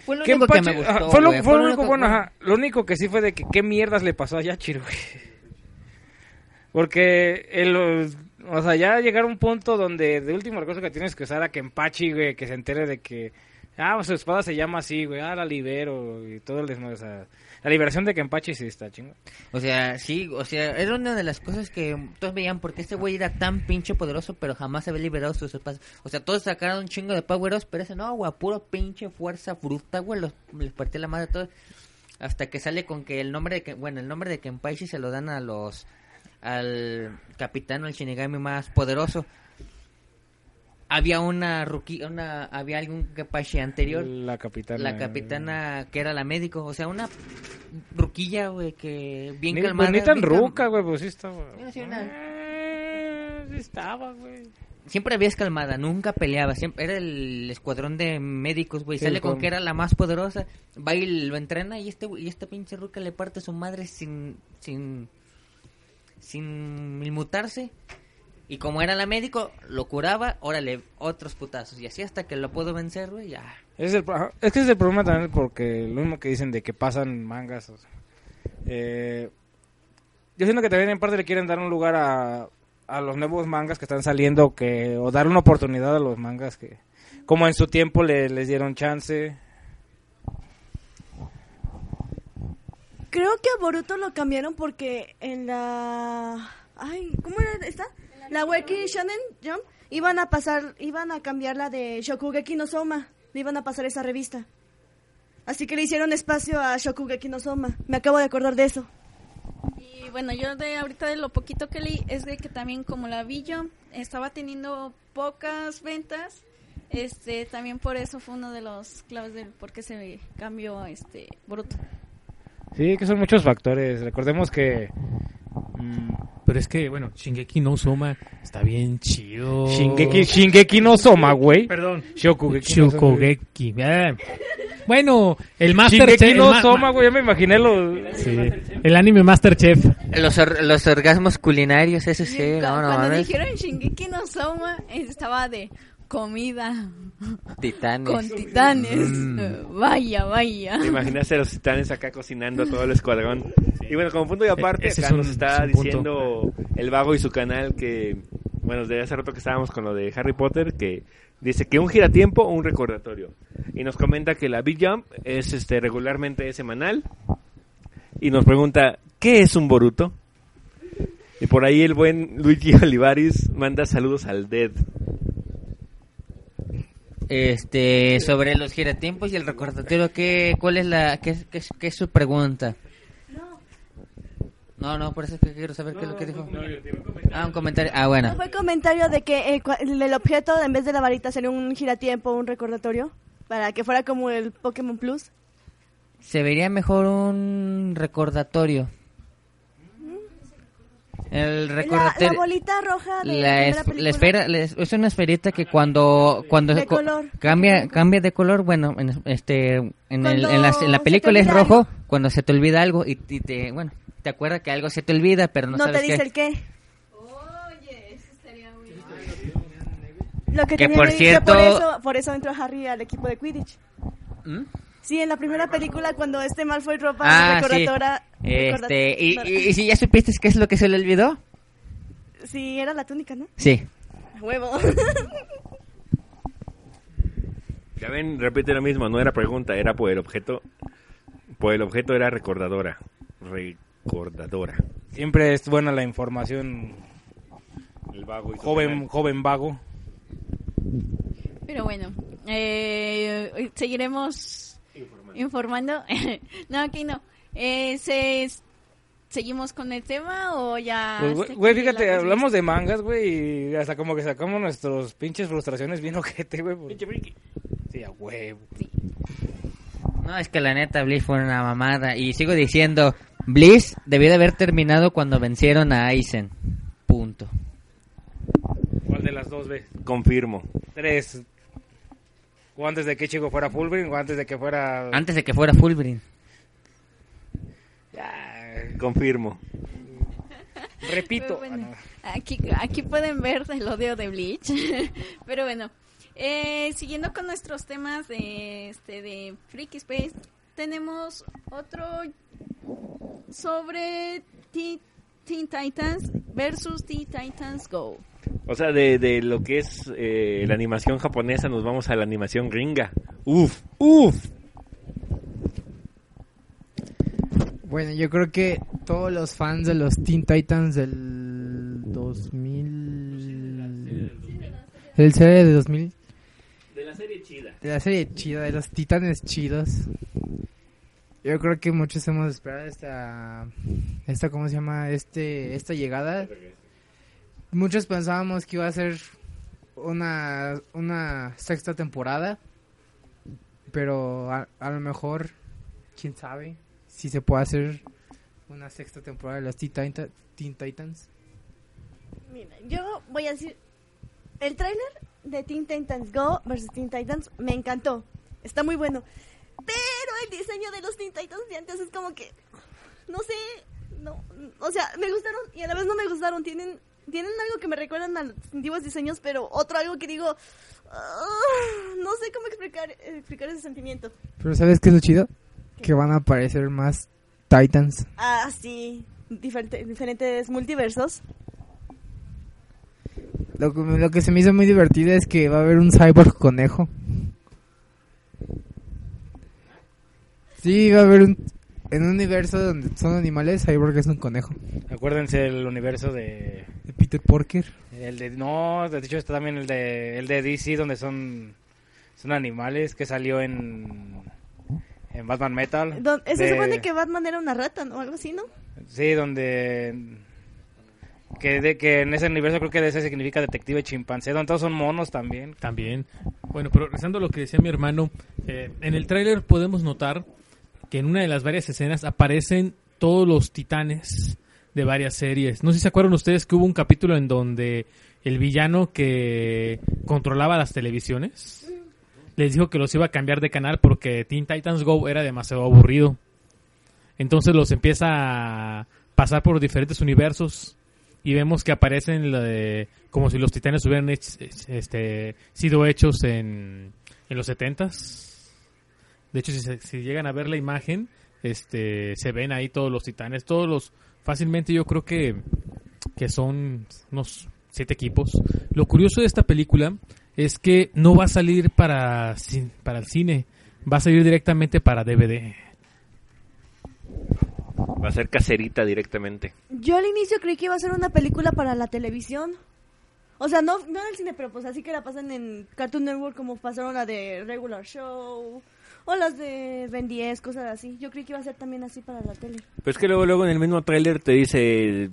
Fue lo único que me gustó, ajá, fue lo, güey, fue lo único- bueno, ajá. Lo único que sí fue de que qué mierdas le pasó a Yachiro, güey. Porque el, o sea, ya llegar a un punto donde de último recurso que tienes que usar a Kenpachi, güey, que se entere de que ah, su espada se llama así, güey, ah, la libero y todo el desmadre, o sea, la liberación de Kenpachi sí está chingo. O sea, sí, o sea, era una de las cosas que todos veían porque este güey era tan pinche poderoso, pero jamás se había liberado sus espadas. O sea, todos sacaron un chingo de power-ups, pero ese no, güey, puro pinche fuerza bruta, güey, los, les partía la madre a todos. Hasta que sale con que el nombre de, bueno, el nombre de Kenpaishi se lo dan a los, al capitán o al Shinigami más poderoso. Había una ruki, una, había algún Kenpaishi anterior. La capitana. La capitana que era la médico, o sea, una ruquilla, güey, que bien Ni, calmada. pues, ni tan ruca, güey, pues sí estaba. Sí, sí, una- Eh, sí estaba, güey. Siempre había calmada, nunca peleaba, siempre era el escuadrón de médicos, güey, Sí, sale con con- que era la más poderosa, va y lo entrena y este y esta pinche ruca le parte a su madre sin sin sin inmutarse. Y como era la médico, lo curaba, órale, otros putazos. Y así hasta que lo puedo vencer, güey, ya. Es, el, es que es el problema también porque lo mismo que dicen de que pasan mangas. eh, yo siento que también en parte le quieren dar un lugar a, a los nuevos mangas que están saliendo que o dar una oportunidad a los mangas que como en su tiempo le, les dieron chance. Creo que a Boruto lo cambiaron porque en la... Ay, ¿cómo era esta? La Weki Shonen Jump iban a pasar, iban a cambiar la de Shokugeki no Soma. Le iban a pasar esa revista. Así que le hicieron espacio a Shokugeki no Soma. Me acabo de acordar de eso. Y bueno, yo de ahorita de lo poquito que leí es de que también como la vi yo estaba teniendo pocas ventas, este también por eso fue uno de los claves del por qué se cambió este Boruto. Sí, que son muchos factores. Recordemos que mm, Pero es que, bueno, Shingeki no Soma está bien chido. Shingeki, Shingeki no Soma, güey. Perdón. Shokugeki no Soma. Shokugeki. Ah. Bueno, el Master Shingeki Chef. no ma- Soma, güey, ya me imaginé los... Sí, el anime Masterchef. Los, or- los orgasmos culinarios, eso sí, Cu- no, no Cuando mames. dijeron Shingeki no Soma, estaba de comida Titanes. con titanes. Eh, Vaya, vaya. ¿Te imaginaste a los titanes acá cocinando todo el escuadrón? Y bueno, como punto y aparte, E- ese acá es un- nos está es un punto. diciendo el vago y su canal que, bueno, desde hace rato que estábamos con lo de Harry Potter, que dice que un giratiempo o un recordatorio. Y nos comenta que la Big Jump es este regularmente semanal. Y nos pregunta, ¿qué es un Boruto? Y por ahí el buen Luigi Olivaris manda saludos al Dead. Este, sobre los giratiempos y el recordatorio, ¿qué, ¿cuál es la, qué, qué, qué es su pregunta? No, no, por eso es que quiero saber qué es lo que dijo. Ah, un comentario. Ah, bueno. ¿No fue comentario de que eh, el objeto en vez de la varita sería un giratiempo, un recordatorio? Para que fuera como el Pokémon Plus. Se vería mejor un recordatorio. El La, recordatorio. la bolita roja de La, la, es- la esfera la una esferita que cuando cuando De co- color. cambia cambia de color bueno en, este en, el- en, la, en la película es rojo algo. cuando se te olvida algo y, y te bueno te acuerdas que algo se te olvida pero no, No, sabes te dice qué el qué. Oye, eso estaría muy Lo que, Que por que- cierto- por eso, por eso entró Harry al equipo de Quidditch. ¿Mm? Sí, en la primera película cuando este Malfoy ropa ah sí recordadora. este y, y, y si ya supiste qué es lo que se le olvidó Sí, era la túnica, ¿no? sí Huevo. Ya ven, repite lo mismo, no era pregunta, era por el objeto. Por el objeto era recordadora. Recordadora. Siempre es buena la información El vago y joven, joven vago. Pero bueno, eh, seguiremos informando. no, aquí no. Eh, se, ¿Seguimos con el tema o ya? Pues, güey, fíjate, la hablamos de mangas, güey, y hasta como que sacamos nuestros pinches frustraciones bien ojete, güey. por- Sí, a huevo. no es que la neta Bliss fue una mamada y sigo diciendo Bliss debió de haber terminado cuando vencieron a Aizen punto ¿Cuál de las dos, ve? Confirmo. Tres. O antes de que Chico fuera Fulbrin, o antes de que fuera... antes de que fuera Fulbrin Ya, Confirmo. repito. Bueno, Ah, aquí, aquí pueden ver el odio de Bleach. Pero bueno, eh, siguiendo con nuestros temas de, este, de Freaky Space, tenemos otro sobre Teen Titans versus Teen Titans Go. O sea, de, de lo que es eh, la animación japonesa, nos vamos a la animación gringa. Uf, uf. Bueno, yo creo que todos los fans de los Teen Titans del 2000... El serie de 2000... De la serie chida. De la serie chida, de los titanes chidos. Yo creo que muchos hemos esperado esta... Esta, ¿cómo se llama? Este, esta llegada. Muchos pensábamos que iba a ser una, una sexta temporada. Pero a, lo mejor, quién sabe, si se puede hacer una sexta temporada de los Teen, Tita- Teen Titans. Mira, yo voy a decir, el tráiler de Teen Titans Go versus Teen Titans me encantó. Está muy bueno. Pero el diseño de los Teen Titans de antes es como que, no sé, no, o sea, me gustaron y a la vez no me gustaron. Tienen, tienen algo que me recuerdan a los antiguos diseños, pero otro algo que digo, ah, no sé cómo explicar, explicar ese sentimiento. Pero ¿sabes qué es lo chido? Que van a aparecer más Titans. Ah, sí, diferente- diferentes multiversos. Lo que, lo que se me hizo muy divertido es que va a haber un cyborg conejo. Sí, va a haber un... En un universo donde son animales, cyborg es un conejo. Acuérdense el universo de... De Peter Porker. El de... No, de hecho está también el de, el de DC donde son, son animales que salió en... En Batman Metal. Se De- supone que Batman era una rata, ¿no? Algo así, ¿no? Sí, donde... Que, de, que en ese universo creo que DC significa detective chimpancé, donde todos son monos también. También. Bueno, pero regresando a lo que decía mi hermano, eh, en el tráiler podemos notar que en una de las varias escenas aparecen todos los titanes de varias series. No sé si se acuerdan ustedes que hubo un capítulo en donde el villano que controlaba las televisiones les dijo que los iba a cambiar de canal porque Teen Titans Go era demasiado aburrido. Entonces los empieza a pasar por diferentes universos y vemos que aparecen de- como si los titanes hubieran hech- este, sido hechos en, los 70s. De hecho, si, si llegan a ver la imagen, este, se ven ahí todos los titanes, todos los, fácilmente yo creo que, que son unos siete equipos. Lo curioso de esta película es que no va a salir para, para el cine, va a salir directamente para DVD. Va a ser caserita directamente. Yo al inicio creí que iba a ser una película para la televisión. O sea, no, no en el cine, pero pues así que la pasan en Cartoon Network como pasaron la de Regular Show o las de Ben 10, cosas así. Yo creí que iba a ser también así para la tele. Pero es que luego, luego en el mismo tráiler te dice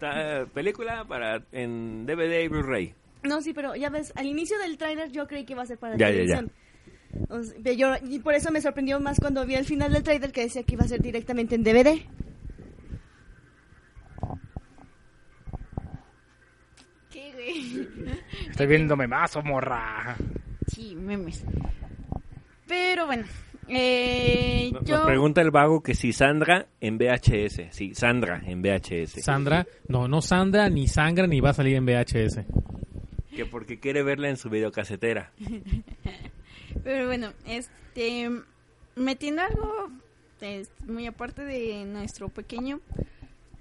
ta- película para en DVD y Blu-ray. No, sí, pero ya ves, al inicio del tráiler yo creí que iba a ser para la Ya, ya, ya. televisión. O sea, yo- y por eso me sorprendió más cuando vi el final del tráiler que decía que iba a ser directamente en DVD. ¿Qué, güey? Estoy viéndome más, morra. Sí, memes. Pero bueno, eh, Nos, yo... nos pregunta el vago que si Sandra en VHS. Sí, Sandra en VHS. Sandra, no, no Sandra, ni sangra, ni va a salir en VHS. que porque quiere verla en su videocasetera. Pero bueno, este, metiendo algo es, muy aparte de nuestro pequeño,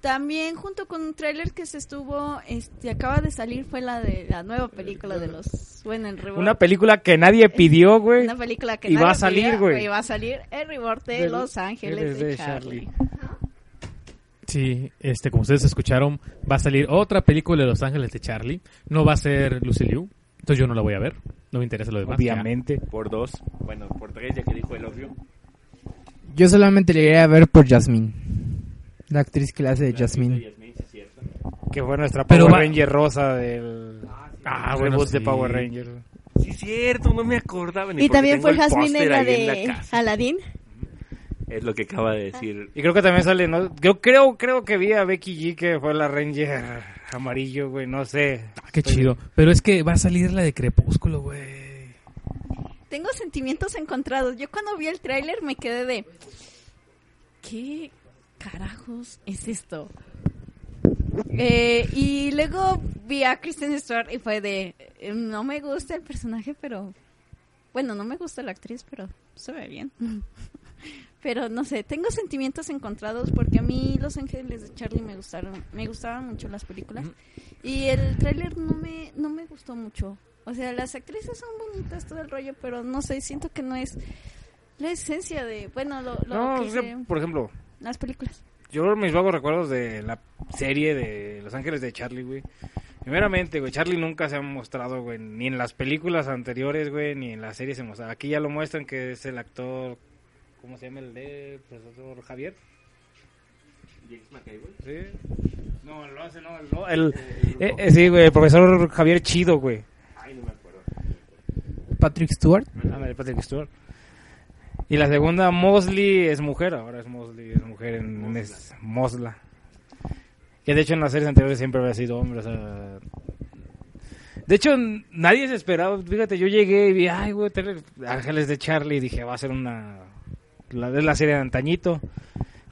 también junto con un tráiler que se estuvo, este, acaba de salir fue la de la nueva película de los, bueno, el. Una película que nadie pidió, güey. Una película que Y va nadie a salir, güey. Y va a salir el reboot de Los Ángeles de, de Charlie. Sí, este, como ustedes escucharon, va a salir otra película de Los Ángeles de Charlie. No va a ser Lucy Liu, entonces yo no la voy a ver. No me interesa lo demás. Obviamente. Por dos. Bueno, por tres, ya que dijo el obvio. Yo solamente le iría a ver por Jasmine. La actriz que la hace de Jasmine. Que fue nuestra Pero Power va- Ranger rosa del Ah, reboot bueno, de sí. Power Rangers. Sí, cierto, no me acordaba. ni Y porque también tengo fue el Jasmine póster en la ahí en de la casa. Aladdin. Es lo que acaba de decir. Y creo que también sale, ¿no? Yo creo, creo que vi a Becky G que fue la Ranger amarillo, güey, no sé. Ah, qué chido. Pero es que va a salir la de Crepúsculo, güey. Tengo sentimientos encontrados. Yo cuando vi el tráiler me quedé de... ¿Qué carajos es esto? Eh, y luego vi a Kristen Stewart y fue de... eh, No me gusta el personaje, pero... Bueno, no me gusta la actriz, pero se ve bien. Pero no sé, tengo sentimientos encontrados porque a mí Los Ángeles de Charlie me gustaron, me gustaban mucho las películas y el tráiler no me no me gustó mucho. O sea, las actrices son bonitas todo el rollo, pero no sé, siento que no es la esencia de, bueno, lo, lo No, que o sea, se- por ejemplo, las películas. yo mis vagos recuerdos de la serie de Los Ángeles de Charlie, güey. Primeramente, güey, Charlie nunca se ha mostrado, güey, ni en las películas anteriores, güey, ni en la serie se mostraba. Aquí ya lo muestran que es el actor, ¿cómo se llama el de profesor Javier? Sí. No, lo hace, no, el, no, el- eh, eh, sí, güey, el profesor Javier Chido, güey. Patrick Stewart. Ándale, Patrick Stewart. Y la segunda, Mosley, es mujer. Ahora es Mosley, es mujer en, es Mosla. Que de hecho en las series anteriores siempre había sido hombre. O sea... De hecho, nadie se esperaba. Fíjate, yo llegué y vi, ay, güey, Ángeles de Charlie. Y dije, va a ser una. La, es la serie de antañito.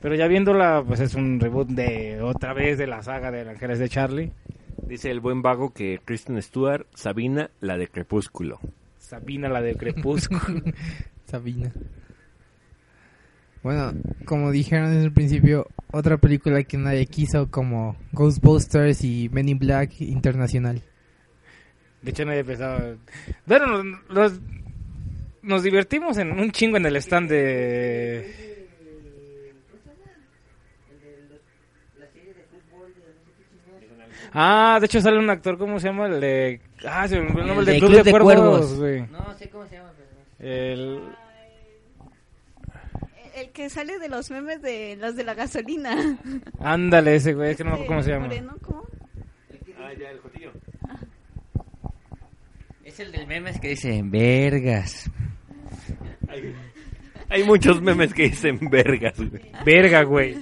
Pero ya viéndola, pues es un reboot de otra vez de la saga de Ángeles de Charlie. Dice el buen vago que Kristen Stewart, Sabina, la de Crepúsculo. Sabina, la de Crepúsculo. Sabina. Bueno, como dijeron desde el principio, otra película que nadie quiso como Ghostbusters y Men in Black Internacional. De hecho, nadie pensaba. Bueno, nos, nos, nos divertimos en un chingo en el stand de. Ah, de hecho sale un actor, ¿cómo se llama? El de. Ah, se me olvidó el nombre El del de Club, Club de, de Cuervos. No sé cómo se llama, pero... El. El que sale de los memes de los de la gasolina. Ándale, ese güey, es que no me Este, acuerdo cómo se llama. Moreno, ¿cómo? Ah, ya, el jotillo. Es el del memes que dice, vergas. Hay, hay muchos memes que dicen vergas, güey. Verga, güey.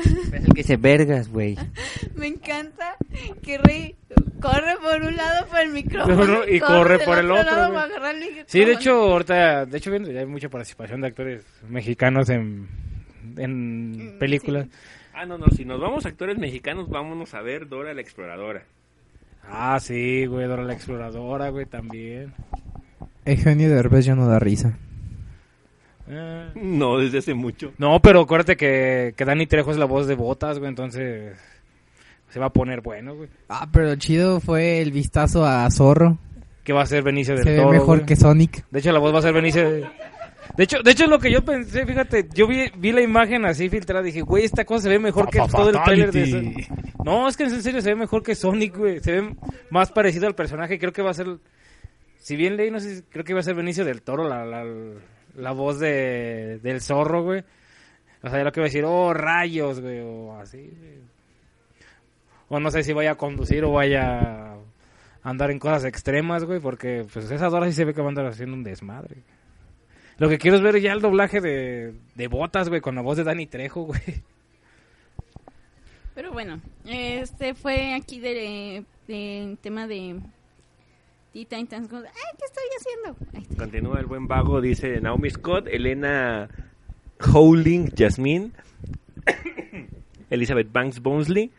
Es el que dice vergas, güey. Me encanta que Rey corre por un lado por el micrófono Y corre por el otro, lado güey. para agarrar el micrófono. Sí, de hecho, ahorita, de hecho, viendo, ya hay mucha participación de actores mexicanos en, en Mm, películas. Ah, no, no, si nos vamos a actores mexicanos, vámonos a ver Dora la Exploradora. Ah, sí, güey, Dora la Exploradora, güey, también. Eugenio Derbez ya no da risa. Eh, No, desde hace mucho. No, pero acuérdate que, que Dani Trejo es la voz de Botas, güey, entonces se va a poner bueno, güey. Ah, pero chido fue el vistazo a Zorro. Que va a ser Benicio del Se ve Toro, mejor güey. que Sonic. De hecho, la voz va a ser Benicio. De... de hecho, de hecho, lo que yo pensé, fíjate, yo vi, vi la imagen así filtrada, dije, güey, esta cosa se ve mejor que todo el trailer de eso. No, es que en serio se ve mejor que Sonic, güey. Se ve más parecido al personaje. Creo que va a ser. Si bien leí, no sé, si- creo que va a ser Benicio del Toro, la, la, la voz de, del zorro, güey. O sea, lo que va a decir, oh, rayos, güey, o así, güey. O no sé si vaya a conducir o vaya a andar en cosas extremas, güey, porque pues esa Dora sí se ve que va a andar haciendo un desmadre. Lo que quiero es ver ya el doblaje de, de botas, güey, con la voz de Danny Trejo, güey. Pero bueno, este fue aquí de, de tema de Teen Titans Go. Ay, ¿qué estoy haciendo? Ahí está. Continúa el buen vago, dice Naomi Scott, Elena Howling, Jasmine, Elizabeth Banks Bonesley,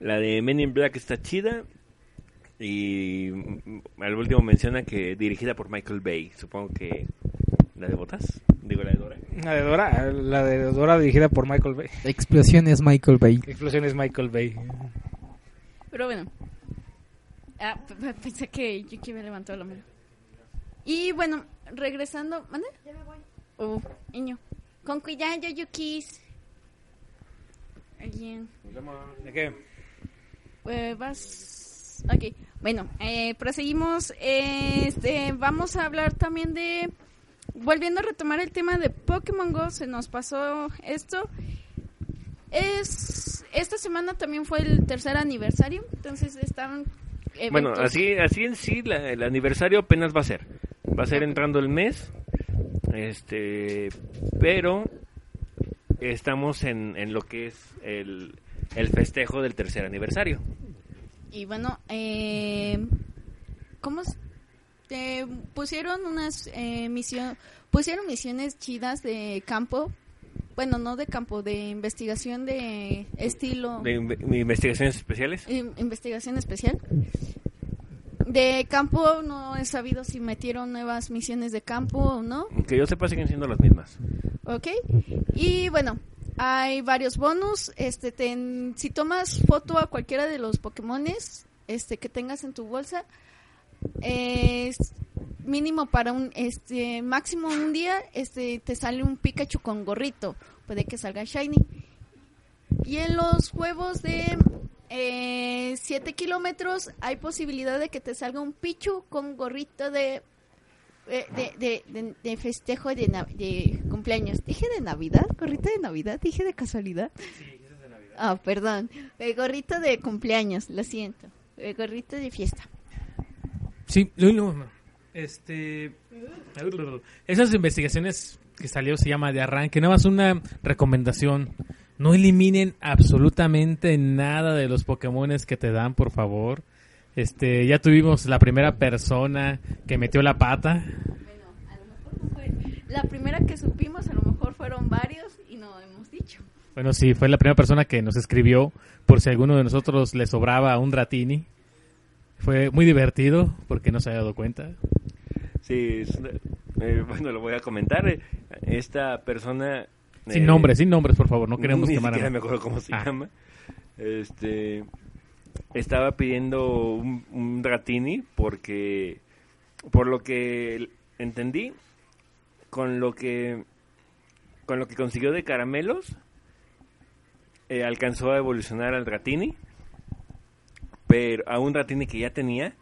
la de Men in Black está chida. Y al último menciona que dirigida por Michael Bay. Supongo que la de botas. Digo, la de Dora. La de Dora, la de Dora dirigida por Michael Bay. Explosiones Michael Bay. Explosiones Michael Bay. Pero bueno. Ah, pensé que Yuki había levantado la mano. Y bueno, regresando. ¿Mande? Ya me voy. Oh, niño. Con cuidado, Yukis. Alguien. ¿De qué? Eh, vas. Ok. Bueno, eh, proseguimos. Este, vamos a hablar también de. Volviendo a retomar el tema de Pokémon Go, se nos pasó esto. Es esta semana también fue el tercer aniversario, entonces están. Bueno, así, así en sí, la- el aniversario apenas va a ser. Va a ser entrando el mes. Este, pero estamos en, en lo que es el, el festejo del tercer aniversario. Y bueno, eh, ¿cómo te pusieron unas eh, pusieron misiones chidas de campo? Bueno, no de campo, de investigación de estilo. De inve- investigaciones especiales. In- investigación especial. De campo no he sabido si metieron nuevas misiones de campo o no. Que yo sepa siguen siendo las mismas. ¿Ok? Y bueno, hay varios bonus. Este, ten- si tomas foto a cualquiera de los Pokémones este, que tengas en tu bolsa, es mínimo para un, este, máximo un día, este, te sale un Pikachu con gorrito. Puede que salga Shiny. Y en los juegos de 7 kilómetros hay posibilidad de que te salga un Pichu con gorrito de eh, de, de, de- de festejo de, cumpleaños. ¿Dije de Navidad? ¿Gorrito de Navidad? ¿Dije de casualidad? Ah, perdón. El gorrito de cumpleaños, lo siento. El gorrito de fiesta. Sí, lo- lo- este, esas investigaciones que salió se llama de arranque. Nada más una recomendación. No eliminen absolutamente nada de los Pokémones que te dan, por favor. Este, ya tuvimos la primera persona que metió la pata. La primera que supimos a lo mejor fueron varios y no hemos dicho. Bueno, sí, fue la primera persona que nos escribió por si a alguno de nosotros le sobraba un Dratini. Fue muy divertido porque no se había dado cuenta. Sí, es eh, bueno, lo voy a comentar. Eh, Esta persona... Sin eh, nombres, sin nombres, por favor, no queremos Ni quemar a siquiera me nadie. acuerdo cómo se Ah. llama. Este... Estaba pidiendo un, un Dratini porque... Por lo que entendí, con lo que... Con lo que consiguió de caramelos, eh, alcanzó a evolucionar al Dratini. Pero a un Dratini que ya tenía,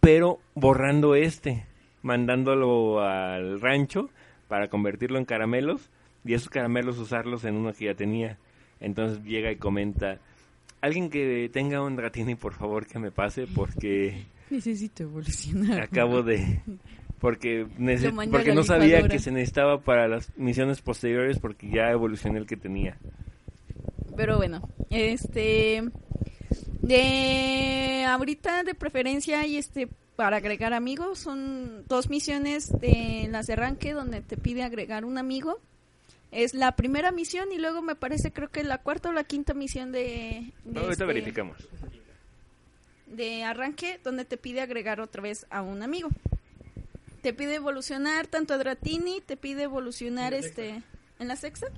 pero borrando este, mandándolo al rancho para convertirlo en caramelos y esos caramelos usarlos en uno que ya tenía. Entonces llega y comenta, alguien que tenga un Dratini, por favor, que me pase porque Necesito evolucionar. acabo de... Porque, nece- porque no sabía que se necesitaba para las misiones posteriores porque ya evolucioné el que tenía. Pero bueno, este de ahorita de preferencia y este para agregar amigos son dos misiones de las de arranque donde te pide agregar un amigo. Es la primera misión y luego me parece creo que la cuarta o la quinta misión de, de ahorita este- verificamos. de arranque donde te pide agregar otra vez a un amigo. Te pide evolucionar tanto a Dratini, te pide evolucionar este en la sexta.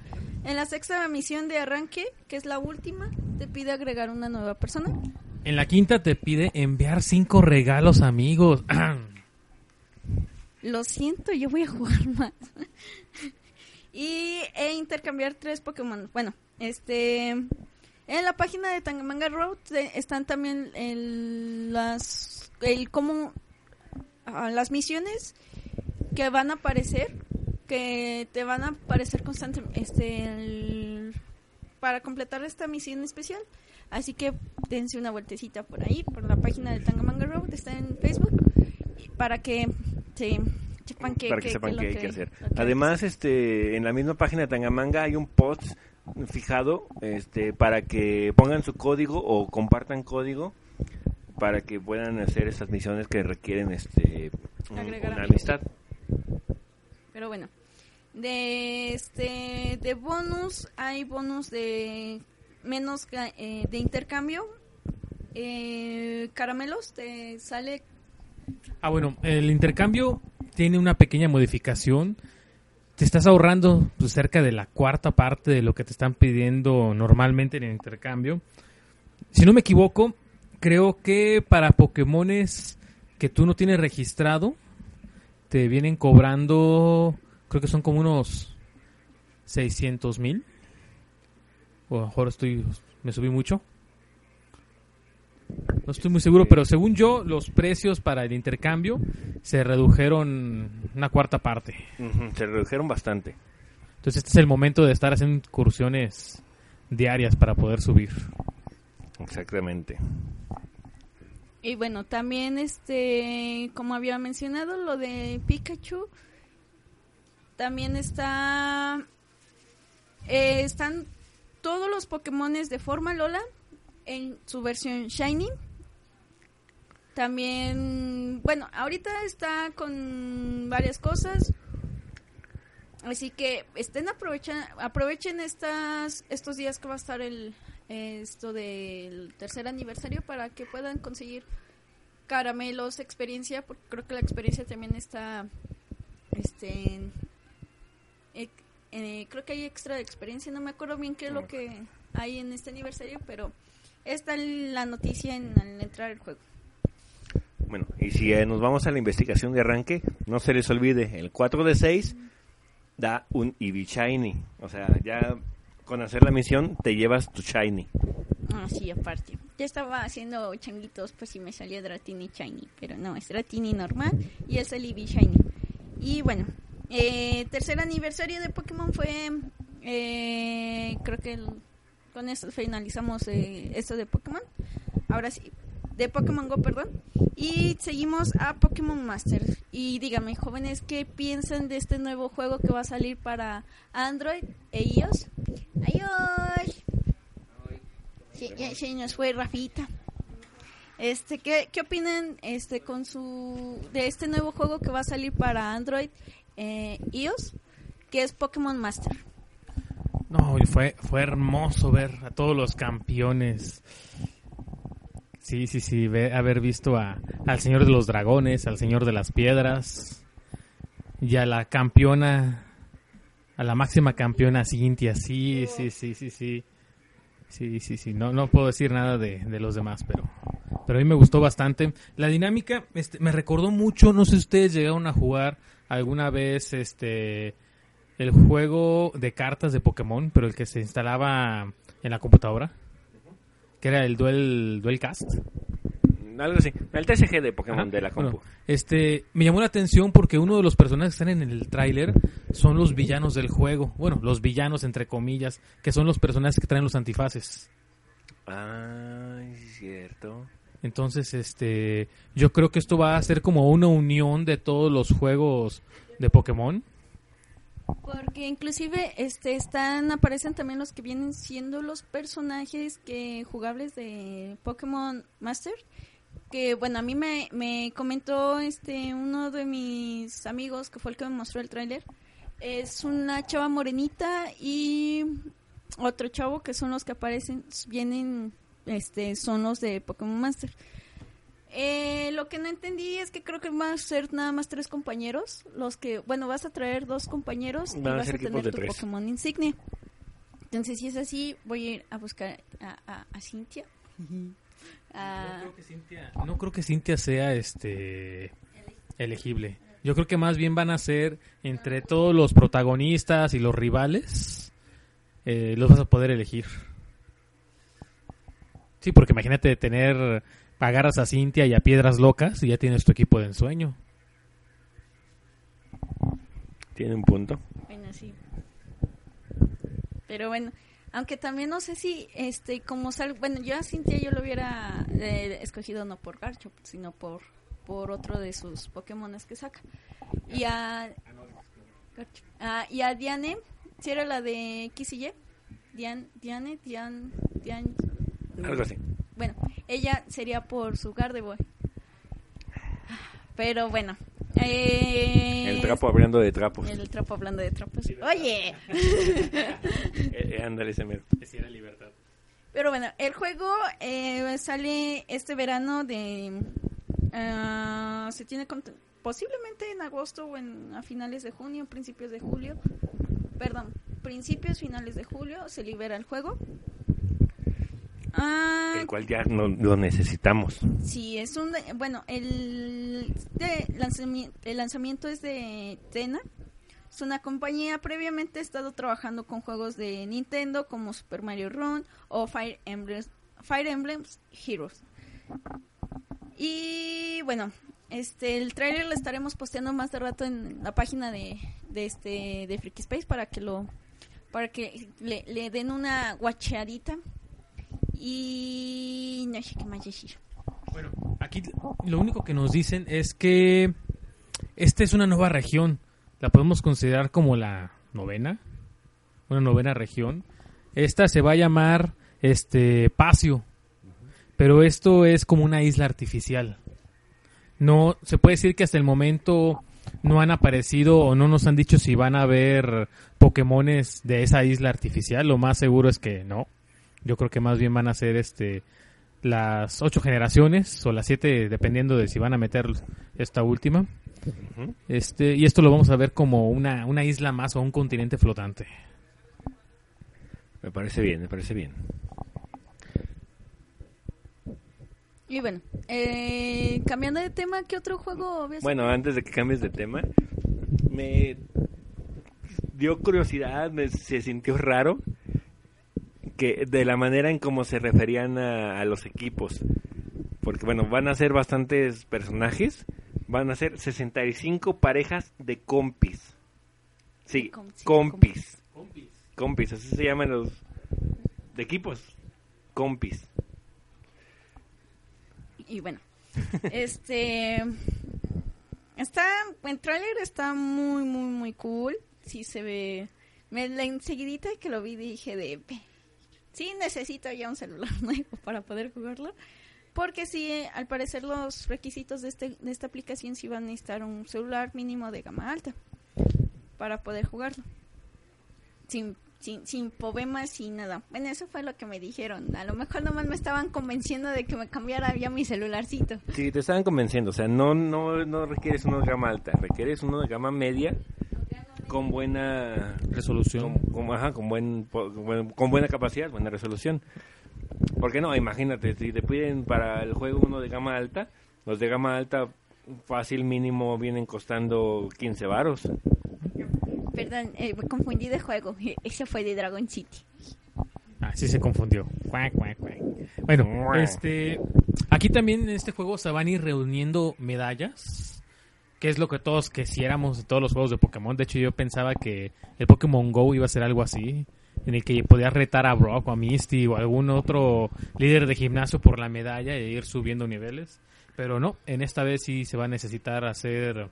En la sexta misión de arranque, que es la última, te pide agregar una nueva persona. En la quinta te pide enviar cinco regalos amigos. Lo siento, yo voy a jugar más. y e intercambiar tres Pokémon. Bueno, este en la página de Tangamanga Road están también el, las el cómo ah, las misiones que van a aparecer que te van a aparecer constantemente este el- para completar esta misión especial. Así que dense una vueltecita por ahí, por la página de Tangamanga Road, está en Facebook, para que se sepan que, para que, que- sepan que qué hay que- hacer. Además, este, en la misma página de Tangamanga hay un post fijado este, para que pongan su código o compartan código para que puedan hacer esas misiones que requieren este un- una amistad. Pero bueno, de este de bonus hay bonus de menos eh, de intercambio. Eh, caramelos te sale Ah, bueno, el intercambio tiene una pequeña modificación. Te estás ahorrando pues, cerca de la cuarta parte de lo que te están pidiendo normalmente en el intercambio. Si no me equivoco, creo que para Pokémones que tú no tienes registrado, te vienen cobrando, creo que son como unos 600 mil. O a lo mejor estoy, me subí mucho. No estoy muy seguro, pero según yo, los precios para el intercambio se redujeron una cuarta parte. Se redujeron bastante. Entonces este es el momento de estar haciendo incursiones diarias para poder subir. Exactamente. Y bueno, también este, como había mencionado, lo de Pikachu, también está, eh, están todos los Pokémones de forma Lola en su versión Shiny. También, bueno, ahorita está con varias cosas. Así que estén aprovechen, aprovechen estas, estos días que va a estar el esto del tercer aniversario para que puedan conseguir caramelos, experiencia, porque creo que la experiencia también está, este, eh, creo que hay extra de experiencia, no me acuerdo bien qué es lo que hay en este aniversario, pero está la noticia en, al entrar al juego. Bueno, y si eh, nos vamos a la investigación de arranque, no se les olvide, el 4 de 6 da un Eevee Shiny. O sea, ya con hacer la misión te llevas tu Shiny. Ah, sí, aparte. Ya estaba haciendo changuitos, pues si me salía Dratini Shiny, pero no, es Dratini normal y es el Eevee Shiny. Y bueno, eh, tercer aniversario de Pokémon fue, eh, creo que el- con esto finalizamos eh, esto de Pokémon. Ahora sí, de Pokémon Go, perdón. Y seguimos a Pokémon Master. Y dígame, jóvenes, ¿qué piensan de este nuevo juego que va a salir para Android e iOS? ¡Adiós! Sí, nos fue Rafita. Este, ¿qué, ¿qué opinan este con su de este nuevo juego que va a salir para Android eh, iOS, que es Pokémon Master? No, y fue, fue hermoso ver a todos los campeones. Sí, sí, sí, ve- haber visto a, al Señor de los Dragones, al Señor de las Piedras y a la campeona, a la máxima campeona Cintia. Sí, sí, sí, sí, sí. Sí, sí, sí. No, no puedo decir nada de, de los demás, pero, pero a mí me gustó bastante. La dinámica este, me recordó mucho, no sé si ustedes llegaron a jugar alguna vez este el juego de cartas de Pokémon, pero el que se instalaba en la computadora, que era el Duel, Duel Cast. Algo así. El TCG de Pokémon Ajá. de la compu. Bueno, este, me llamó la atención porque uno de los personajes que están en el tráiler son los villanos del juego. Bueno, los villanos entre comillas, que son los personajes que traen los antifaces. Sí es cierto. Entonces, este, yo creo que esto va a ser como una unión de todos los juegos de Pokémon. ¿Por que inclusive este están aparecen también los que vienen siendo los personajes que jugables de Pokémon Master que bueno a mí me, me comentó este uno de mis amigos que fue el que me mostró el tráiler es una chava morenita y otro chavo que son los que aparecen vienen este son los de Pokémon Master eh, lo que no entendí es que creo que van a ser nada más tres compañeros. Los que, bueno, vas a traer dos compañeros y Van vas ser a tener tu tres. Pokémon insignia. Entonces, si es así, voy a ir a buscar a, a, a Cintia. Ah, No creo que Cintia, no creo que Cintia sea este elegible. Yo creo que más bien van a ser entre todos los protagonistas y los rivales, eh, los vas a poder elegir. Sí, porque imagínate tener, agarras a Cintia y a Piedras Locas y ya tienes tu equipo de ensueño. Tiene un punto. bueno, sí. Pero bueno, aunque también no sé si, este, como sal, bueno, yo a Cintia yo lo hubiera eh, escogido no por Garchomp, sino por, por otro de sus Pokémones que saca. Y a. Ah, y a Diane, si era la de X y Y, Diane, Diane, Diane, Diane, Algo así. bueno, ella sería por su Gardevoir. Pero bueno. Eh, El trapo hablando de trapos. El trapo hablando de trapos. Oye. Eh, eh, ándale, ese mero. Pero bueno, el juego eh, sale este verano de... ah, se tiene posiblemente en agosto o en, a finales de junio, principios de julio. Perdón, principios, finales de julio se libera el juego. Ah, El cual ya no lo necesitamos. Sí, es un... Bueno, el, de lanzami- el lanzamiento es de Tena. Es una compañía previamente ha estado trabajando con juegos de Nintendo como Super Mario Run o Fire Emblem, Fire Emblem Heroes. Y bueno, este el trailer lo estaremos posteando más de rato en la página de, de este de Freaky Space para que lo para que le, le den una guacheadita y no sé qué más decir. Bueno, aquí lo único que nos dicen es que esta es una nueva región. La podemos considerar como la novena, una novena región. Esta se va a llamar este Pacio, pero esto es como una isla artificial. No se puede decir que hasta el momento no han aparecido o no nos han dicho si van a haber Pokémones de esa isla artificial. Lo más seguro es que no. Yo creo que más bien van a ser este las ocho generaciones o las siete dependiendo de si van a meter esta última este y esto lo vamos a ver como una, una isla más o un continente flotante Me parece bien, me parece bien. Y bueno, eh, cambiando de tema, ¿qué otro juego ves? Bueno, antes de que cambies de tema, me dio curiosidad, me, se sintió raro que de la manera en cómo se referían a, a los equipos. Porque bueno, van a ser bastantes personajes, van a ser 65 parejas de compis. Sí, Com- sí, compis. Compis, así se llaman los de equipos. Compis. Y bueno, este está el trailer está muy muy muy cool. Sí se ve me la enseguidita que lo vi dije de "Ve, sí necesito ya un celular nuevo para poder jugarlo. Porque sí, eh, al parecer los requisitos de, este, de esta aplicación sí van a necesitar un celular mínimo de gama alta para poder jugarlo. Sin, sin, sin problemas, sin nada. Bueno, eso fue lo que me dijeron. A lo mejor nomás me estaban convenciendo de que me cambiara ya mi celularcito. Sí, te estaban convenciendo, o sea, no, no, no requieres uno de gama alta, requieres uno de gama media con buena resolución con, con- ajá, con buen, con buen- con buena capacidad, buena resolución. Porque no, imagínate, si te piden para el juego uno de gama alta, los de gama alta fácil mínimo vienen costando 15 varos. Perdón, eh, me confundí de juego. Ese fue de Dragon City. Ah, sí se confundió. Bueno, este, aquí también en este juego se van a ir reuniendo medallas, que es lo que todos quisiéramos de todos los juegos de Pokémon. De hecho, yo pensaba que el Pokémon Go iba a ser algo así, en el que podías retar a Brock o a Misty o algún otro líder de gimnasio por la medalla e ir subiendo niveles. Pero no, en esta vez sí se va a necesitar hacer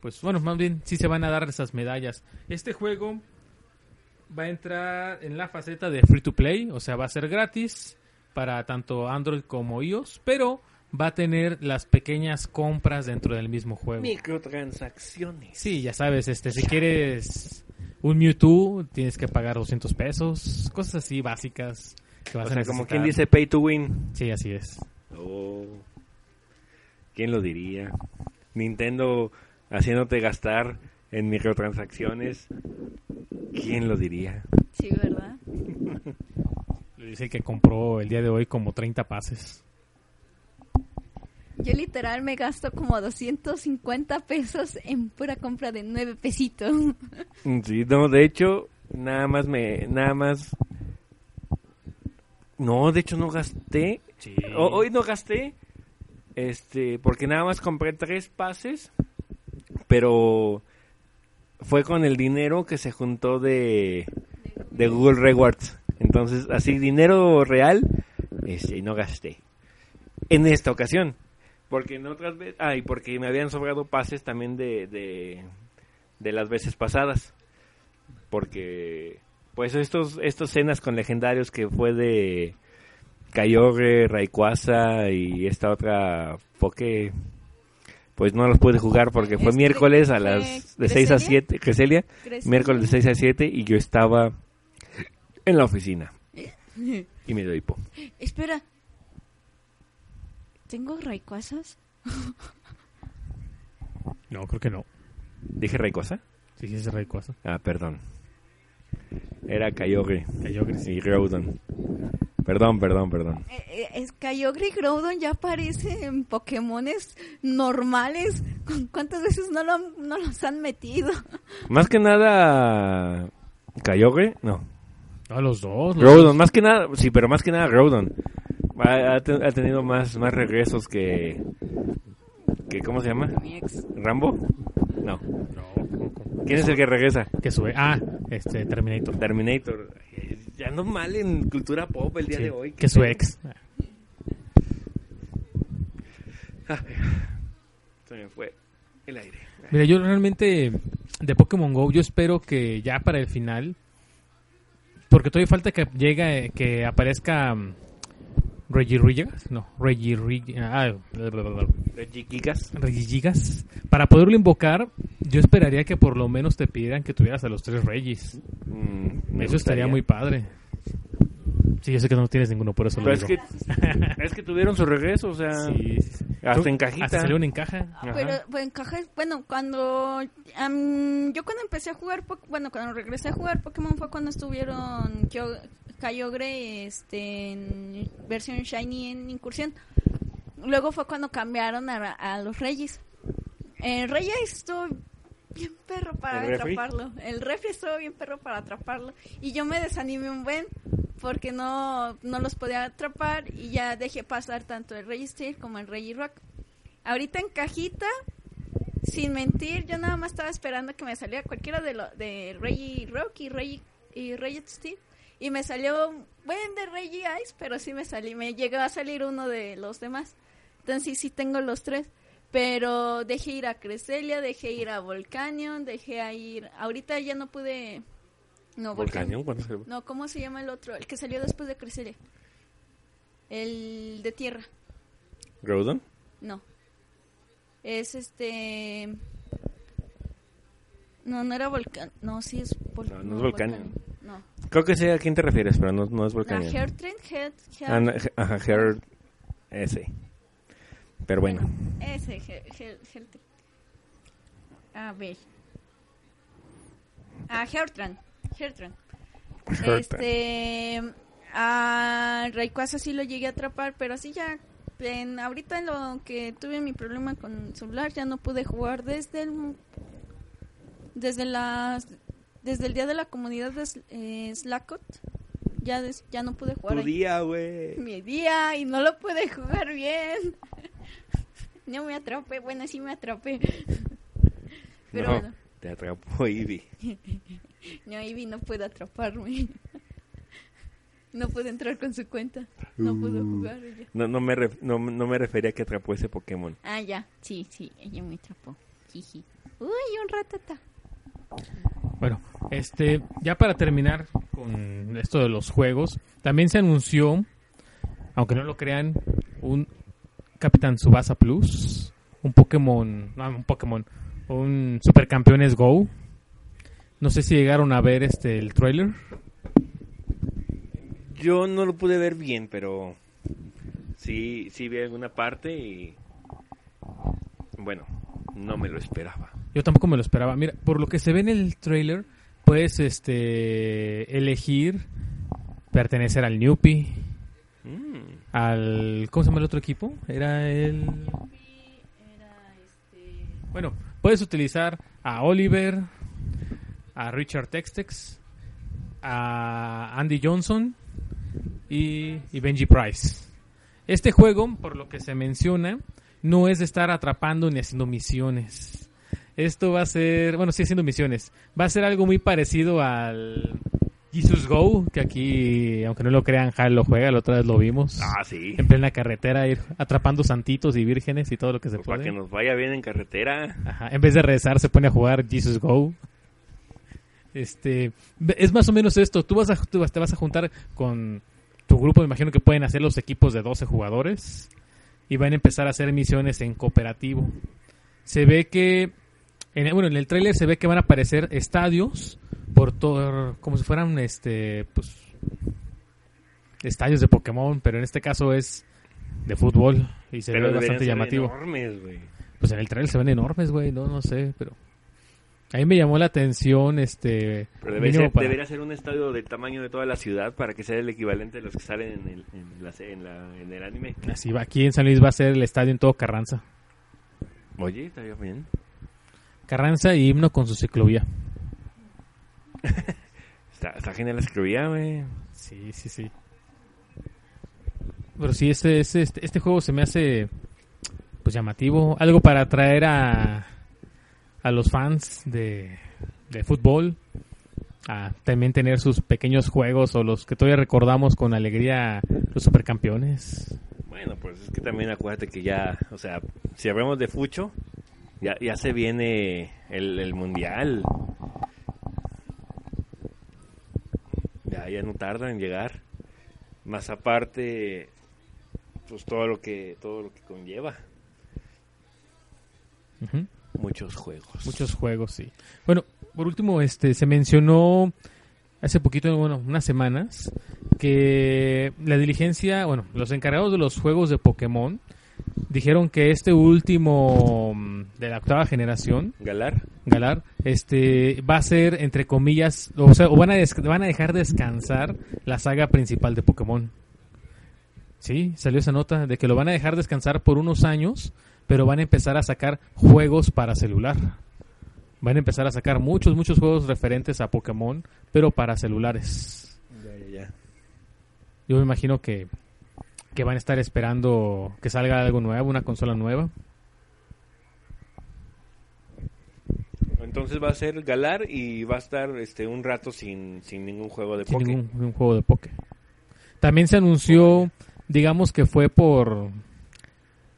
pues bueno, más bien sí se van a dar esas medallas. Este juego va a entrar en la faceta de free to play, o sea, va a ser gratis para tanto Android como iOS, pero va a tener las pequeñas compras dentro del mismo juego. Microtransacciones. Sí, ya sabes, este, si quieres un Mewtwo, tienes que pagar 200 pesos, cosas así básicas que vas O a sea, como quien dice pay to win. Sí, así es. Oh, ¿Quién lo diría? Nintendo haciéndote gastar en microtransacciones. ¿Quién lo diría? Sí, ¿verdad? Le dice que compró el día de hoy como 30 pases. Yo literal me gasto como 250 pesos en pura compra de 9 pesitos. Mm, Sí, no, de hecho, nada más me, nada más. No, de hecho no gasté. Sí. O- hoy no gasté, este, porque nada más compré tres pases, pero fue con el dinero que se juntó de, de Google Rewards. Entonces, así, dinero real, este, no gasté. En esta ocasión. Porque en otras veces, ay, porque me habían sobrado pases también de, de, de las veces pasadas. Porque, pues estos, estos cenas con legendarios que fue de Kyogre, Rayquaza y esta otra Poke, pues no los pude jugar porque fue Este, miércoles a ¿fue las de 6 a Cresselia? 7, Cresselia, ¿Crees? miércoles de 6 a 7 y yo estaba en la oficina. Y me dio hipo. Espera. ¿Tengo rayquazas? No, creo que no. ¿Dije Rayquaza? Sí, sí, es Rayquaza. Ah, perdón. Era Kyogre Kyogre, sí. y Groudon. Perdón, perdón, perdón. Eh, eh, es Kyogre y Groudon ya aparecen Pokémones normales. ¿Cu- ¿Cuántas veces no, lo han- no los han metido? Más que nada Kyogre, no. No, los dos. los Groudon, dos. más que nada, sí, pero más que nada Groudon. Ha, ha te- ha tenido más, más regresos que, que, ¿cómo se llama? Mi ex. ¿Rambo? No. No. ¿Quién es el que regresa? Que sube. Ah, este, Terminator. Terminator. Ya ando mal en cultura pop el día Sí, de hoy. que su ex. Se me fue el aire. Mira, yo realmente de Pokémon Go, yo espero que ya para el final, porque todavía falta que llegue, que aparezca um, Regigigas, no, Regigigas, ah, bla, bla, bla, bla. Regigigas. Regigigas. Para poderlo invocar, yo esperaría que por lo menos te pidieran que tuvieras a los tres Regis. Mm, Eso estaría muy padre. Sí, yo sé que no tienes ninguno, por eso Pero lo es digo. que, es que tuvieron su regreso, o sea, Sí, sí, sí. hasta en cajita. Hasta salió en caja. Ajá. Pero pues, en caja, bueno, cuando am, yo cuando empecé a jugar, bueno, cuando regresé a jugar Pokémon fue cuando estuvieron Kyo- Kyogre este, en versión Shiny en incursión. Luego fue cuando cambiaron a, a los Reyes. El Reyes estuvo bien perro para ¿El refri? atraparlo. El refri estuvo bien perro para atraparlo. Y yo me desanimé un buen porque no, no los podía atrapar y ya dejé pasar tanto el Rey Steel como el Rey Rock. Ahorita en cajita, sin mentir, yo nada más estaba esperando que me saliera cualquiera de, lo, de Rey Rock y Rey, y Rey Steel. Y me salió buen de Rey Ice, pero sí me salí, me llegó a salir uno de los demás. Entonces sí, sí tengo los tres. Pero dejé ir a Cresselia, dejé ir a Volcanion, dejé a ir... Ahorita ya no pude... No, Volcanion, ¿cuándo se- No, ¿cómo se llama el otro? El que salió después de Cresselia. El de tierra. ¿Groudon? No. Es este... No, no era Volcán. No, sí es Volcán. No, no es Volcanion. No. Creo que sé a quién te refieres, pero no, no es La Volcanion. Hertrin, Her, Her- Ah, no, Ajá, Her... Ese. Pero bueno. Ese, Her, Her-. A ver. Ah, Hertran. Hertran. Hertran. Este. A Rayquaza sí lo llegué a atrapar, pero así ya. En, ahorita en lo que tuve mi problema con el celular, ya no pude jugar desde el. Desde las. Desde el día de la comunidad de eh, Slackot. Ya, des- ya no pude jugar Tu ahí. día, güey. Mi día y no lo pude jugar bien. No me atrapé, bueno, sí me atrapé. Pero no, bueno, te atrapó Eevee. no, Ivy no puede atraparme. No pude entrar con su cuenta. No pudo Uh. jugar ella. No, no, me ref- no, no me refería a que atrapó ese Pokémon. Ah, ya, sí, sí, ella me atrapó. Jiji. Uy, un ratata. Bueno, este, ya para terminar con esto de los juegos, también se anunció, aunque no lo crean, un Capitán Subasa Plus, un Pokémon, no, un Pokémon, un Supercampeones Go. No sé si llegaron a ver este el trailer. Yo no lo pude ver bien, pero sí, sí vi alguna parte y bueno, no me lo esperaba. Yo tampoco me lo esperaba. Mira, por lo que se ve en el trailer, puedes este elegir pertenecer al Newpie, Mm, al ¿cómo se llama el otro equipo? Era el Bueno, puedes utilizar a Oliver, a Richard Textex, a Andy Johnson y, y Benji Price. Este juego, por lo que se menciona, no es de estar atrapando ni haciendo misiones. Esto va a ser, bueno, sí haciendo misiones. Va a ser algo muy parecido al Jesus Go, que aquí, aunque no lo crean, Hal lo juega, la otra vez lo vimos. Ah, sí. En plena carretera, ir atrapando santitos y vírgenes y todo lo que se Pues para puede. que nos vaya bien en carretera. Ajá, En vez de rezar, se pone a jugar Jesus Go. Este, es más o menos esto. Tú vas a, tú te vas a juntar con tu grupo. Me imagino que pueden hacer los equipos de 12 jugadores y van a empezar a hacer misiones en cooperativo. Se ve que, en, bueno, en el tráiler se ve que van a aparecer estadios por todo, como si fueran, este, pues, estadios de Pokémon, pero en este caso es de fútbol y se pero ve bastante llamativo. enormes, güey. Pues en el trailer se ven enormes, güey, no, no sé, pero... A mí me llamó la atención, este... Pero debe ser- para- debería ser un estadio del tamaño de toda la ciudad para que sea el equivalente de los que salen en el, en la en la- en el anime. Así va, aquí en San Luis va a ser el estadio en todo Carranza. Oye, estaría bien. Carranza y himno con su ciclovía. Está, está genial la escribía, güey. Sí, sí, sí. Pero sí, este, este, este, este juego se me hace pues llamativo. Algo para atraer a, a los fans de, de fútbol. A también tener sus pequeños juegos o los que todavía recordamos con alegría los supercampeones. Bueno, pues es que también acuérdate que ya, o sea, si hablamos de Fucho, ya, ya se viene el, el mundial. Ya, ya no tarda en llegar. Más aparte, pues todo lo que, todo lo que conlleva. Muchos juegos. Muchos juegos, sí. Bueno, por último, este se mencionó hace poquito, bueno, unas semanas, que la diligencia, bueno, los encargados de los juegos de Pokémon dijeron que este último mm, de la octava generación, Galar. Galar, este va a ser entre comillas, o sea, o van a van a dejar descansar la saga principal de Pokémon. Sí, salió esa nota de que lo van a dejar descansar por unos años, pero van a empezar a sacar juegos para celular. Van a empezar a sacar muchos, muchos juegos referentes a Pokémon, pero para celulares. Ya, ya, ya. Yo me imagino que, que van a estar esperando que salga algo nuevo, una consola nueva. Entonces va a ser Galar y va a estar este un rato sin, sin ningún juego de sin Poké. ningún, ningún juego de Poké. También se anunció, digamos que fue por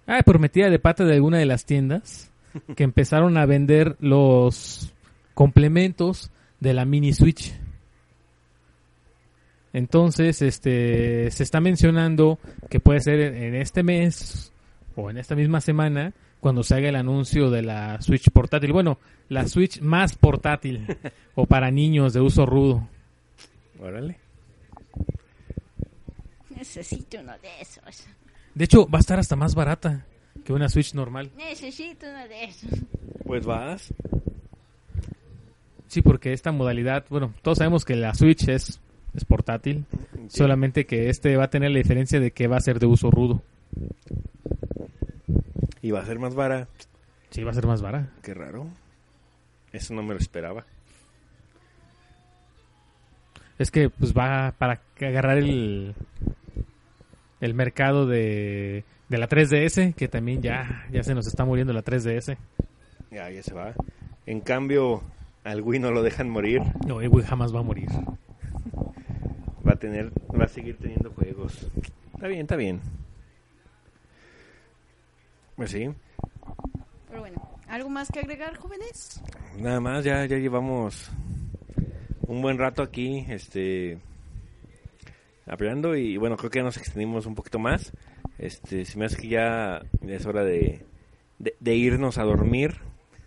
ah, por metida de pata de alguna de las tiendas que empezaron a vender los complementos de la mini Switch. Entonces, este se está mencionando que puede ser en este mes o en esta misma semana cuando se haga el anuncio de la Switch portátil. Bueno, la Switch más portátil o para niños de uso rudo. Órale. Necesito uno de esos. De hecho, va a estar hasta más barata que una Switch normal. Necesito uno de esos. Pues vas. Sí, porque esta modalidad, bueno, todos sabemos que la Switch es, es portátil, Sí. solamente que este va a tener la diferencia de que va a ser de uso rudo. Y va a ser más vara. Sí, va a ser más barata. Qué raro. Eso no me lo esperaba. Es que pues va para agarrar el, el mercado de, de la 3DS, que también ya, ya se nos está muriendo la 3DS. Ya, ya se va. En cambio, al Wii no lo dejan morir. No, el Wii jamás va a morir. Va a tener, va a seguir teniendo juegos. Está bien, está bien. Pues sí. Pero bueno, ¿Algo más que agregar, jóvenes? Nada más, ya, ya llevamos un buen rato aquí, este, hablando y bueno, creo que ya nos extendimos un poquito más. Este, se me hace que ya es hora de, de, de irnos a dormir.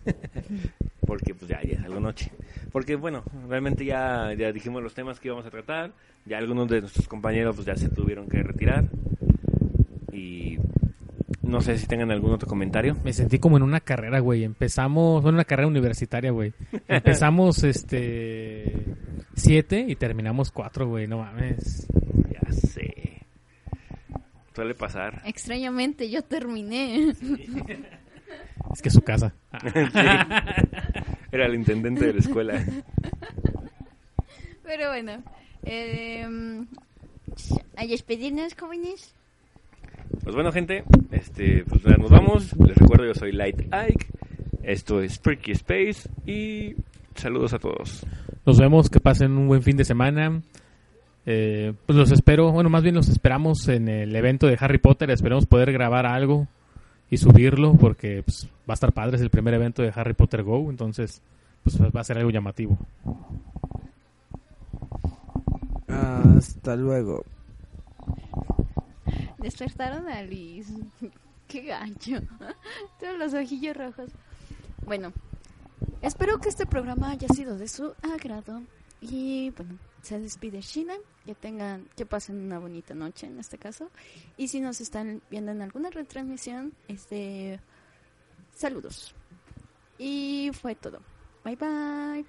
Porque pues ya, ya es algo noche. Porque bueno, realmente ya, ya dijimos los temas que íbamos a tratar. Ya algunos de nuestros compañeros pues ya se tuvieron que retirar. Y no sé si tengan algún otro comentario. Me sentí como en una carrera, güey. Empezamos, bueno, una carrera universitaria, güey. Empezamos, este, siete y terminamos cuatro, güey. No mames. Ya sé. Suele pasar. Extrañamente, yo terminé. Es que es su casa. Sí. Era el intendente de la escuela. Pero bueno, eh, a despedirnos, jóvenes. Pues bueno, gente, este, pues ya nos vamos. Les recuerdo, yo soy Light Ike. Esto es Freaky Space y saludos a todos. Nos vemos, que pasen un buen fin de semana. Eh, pues los espero, bueno, más bien los esperamos en el evento de Harry Potter. Esperemos poder grabar algo y subirlo porque pues, va a estar padre. Es el primer evento de Harry Potter Go, entonces pues va a ser algo llamativo. Hasta luego. Despertaron a Liz. Qué gancho. Todos los ojillos rojos. Bueno, espero que este programa haya sido de su agrado. Y bueno, se despide Shina. Que tengan, que pasen una bonita noche en este caso. Y si nos están viendo en alguna retransmisión, este, saludos. Y fue todo. Bye bye.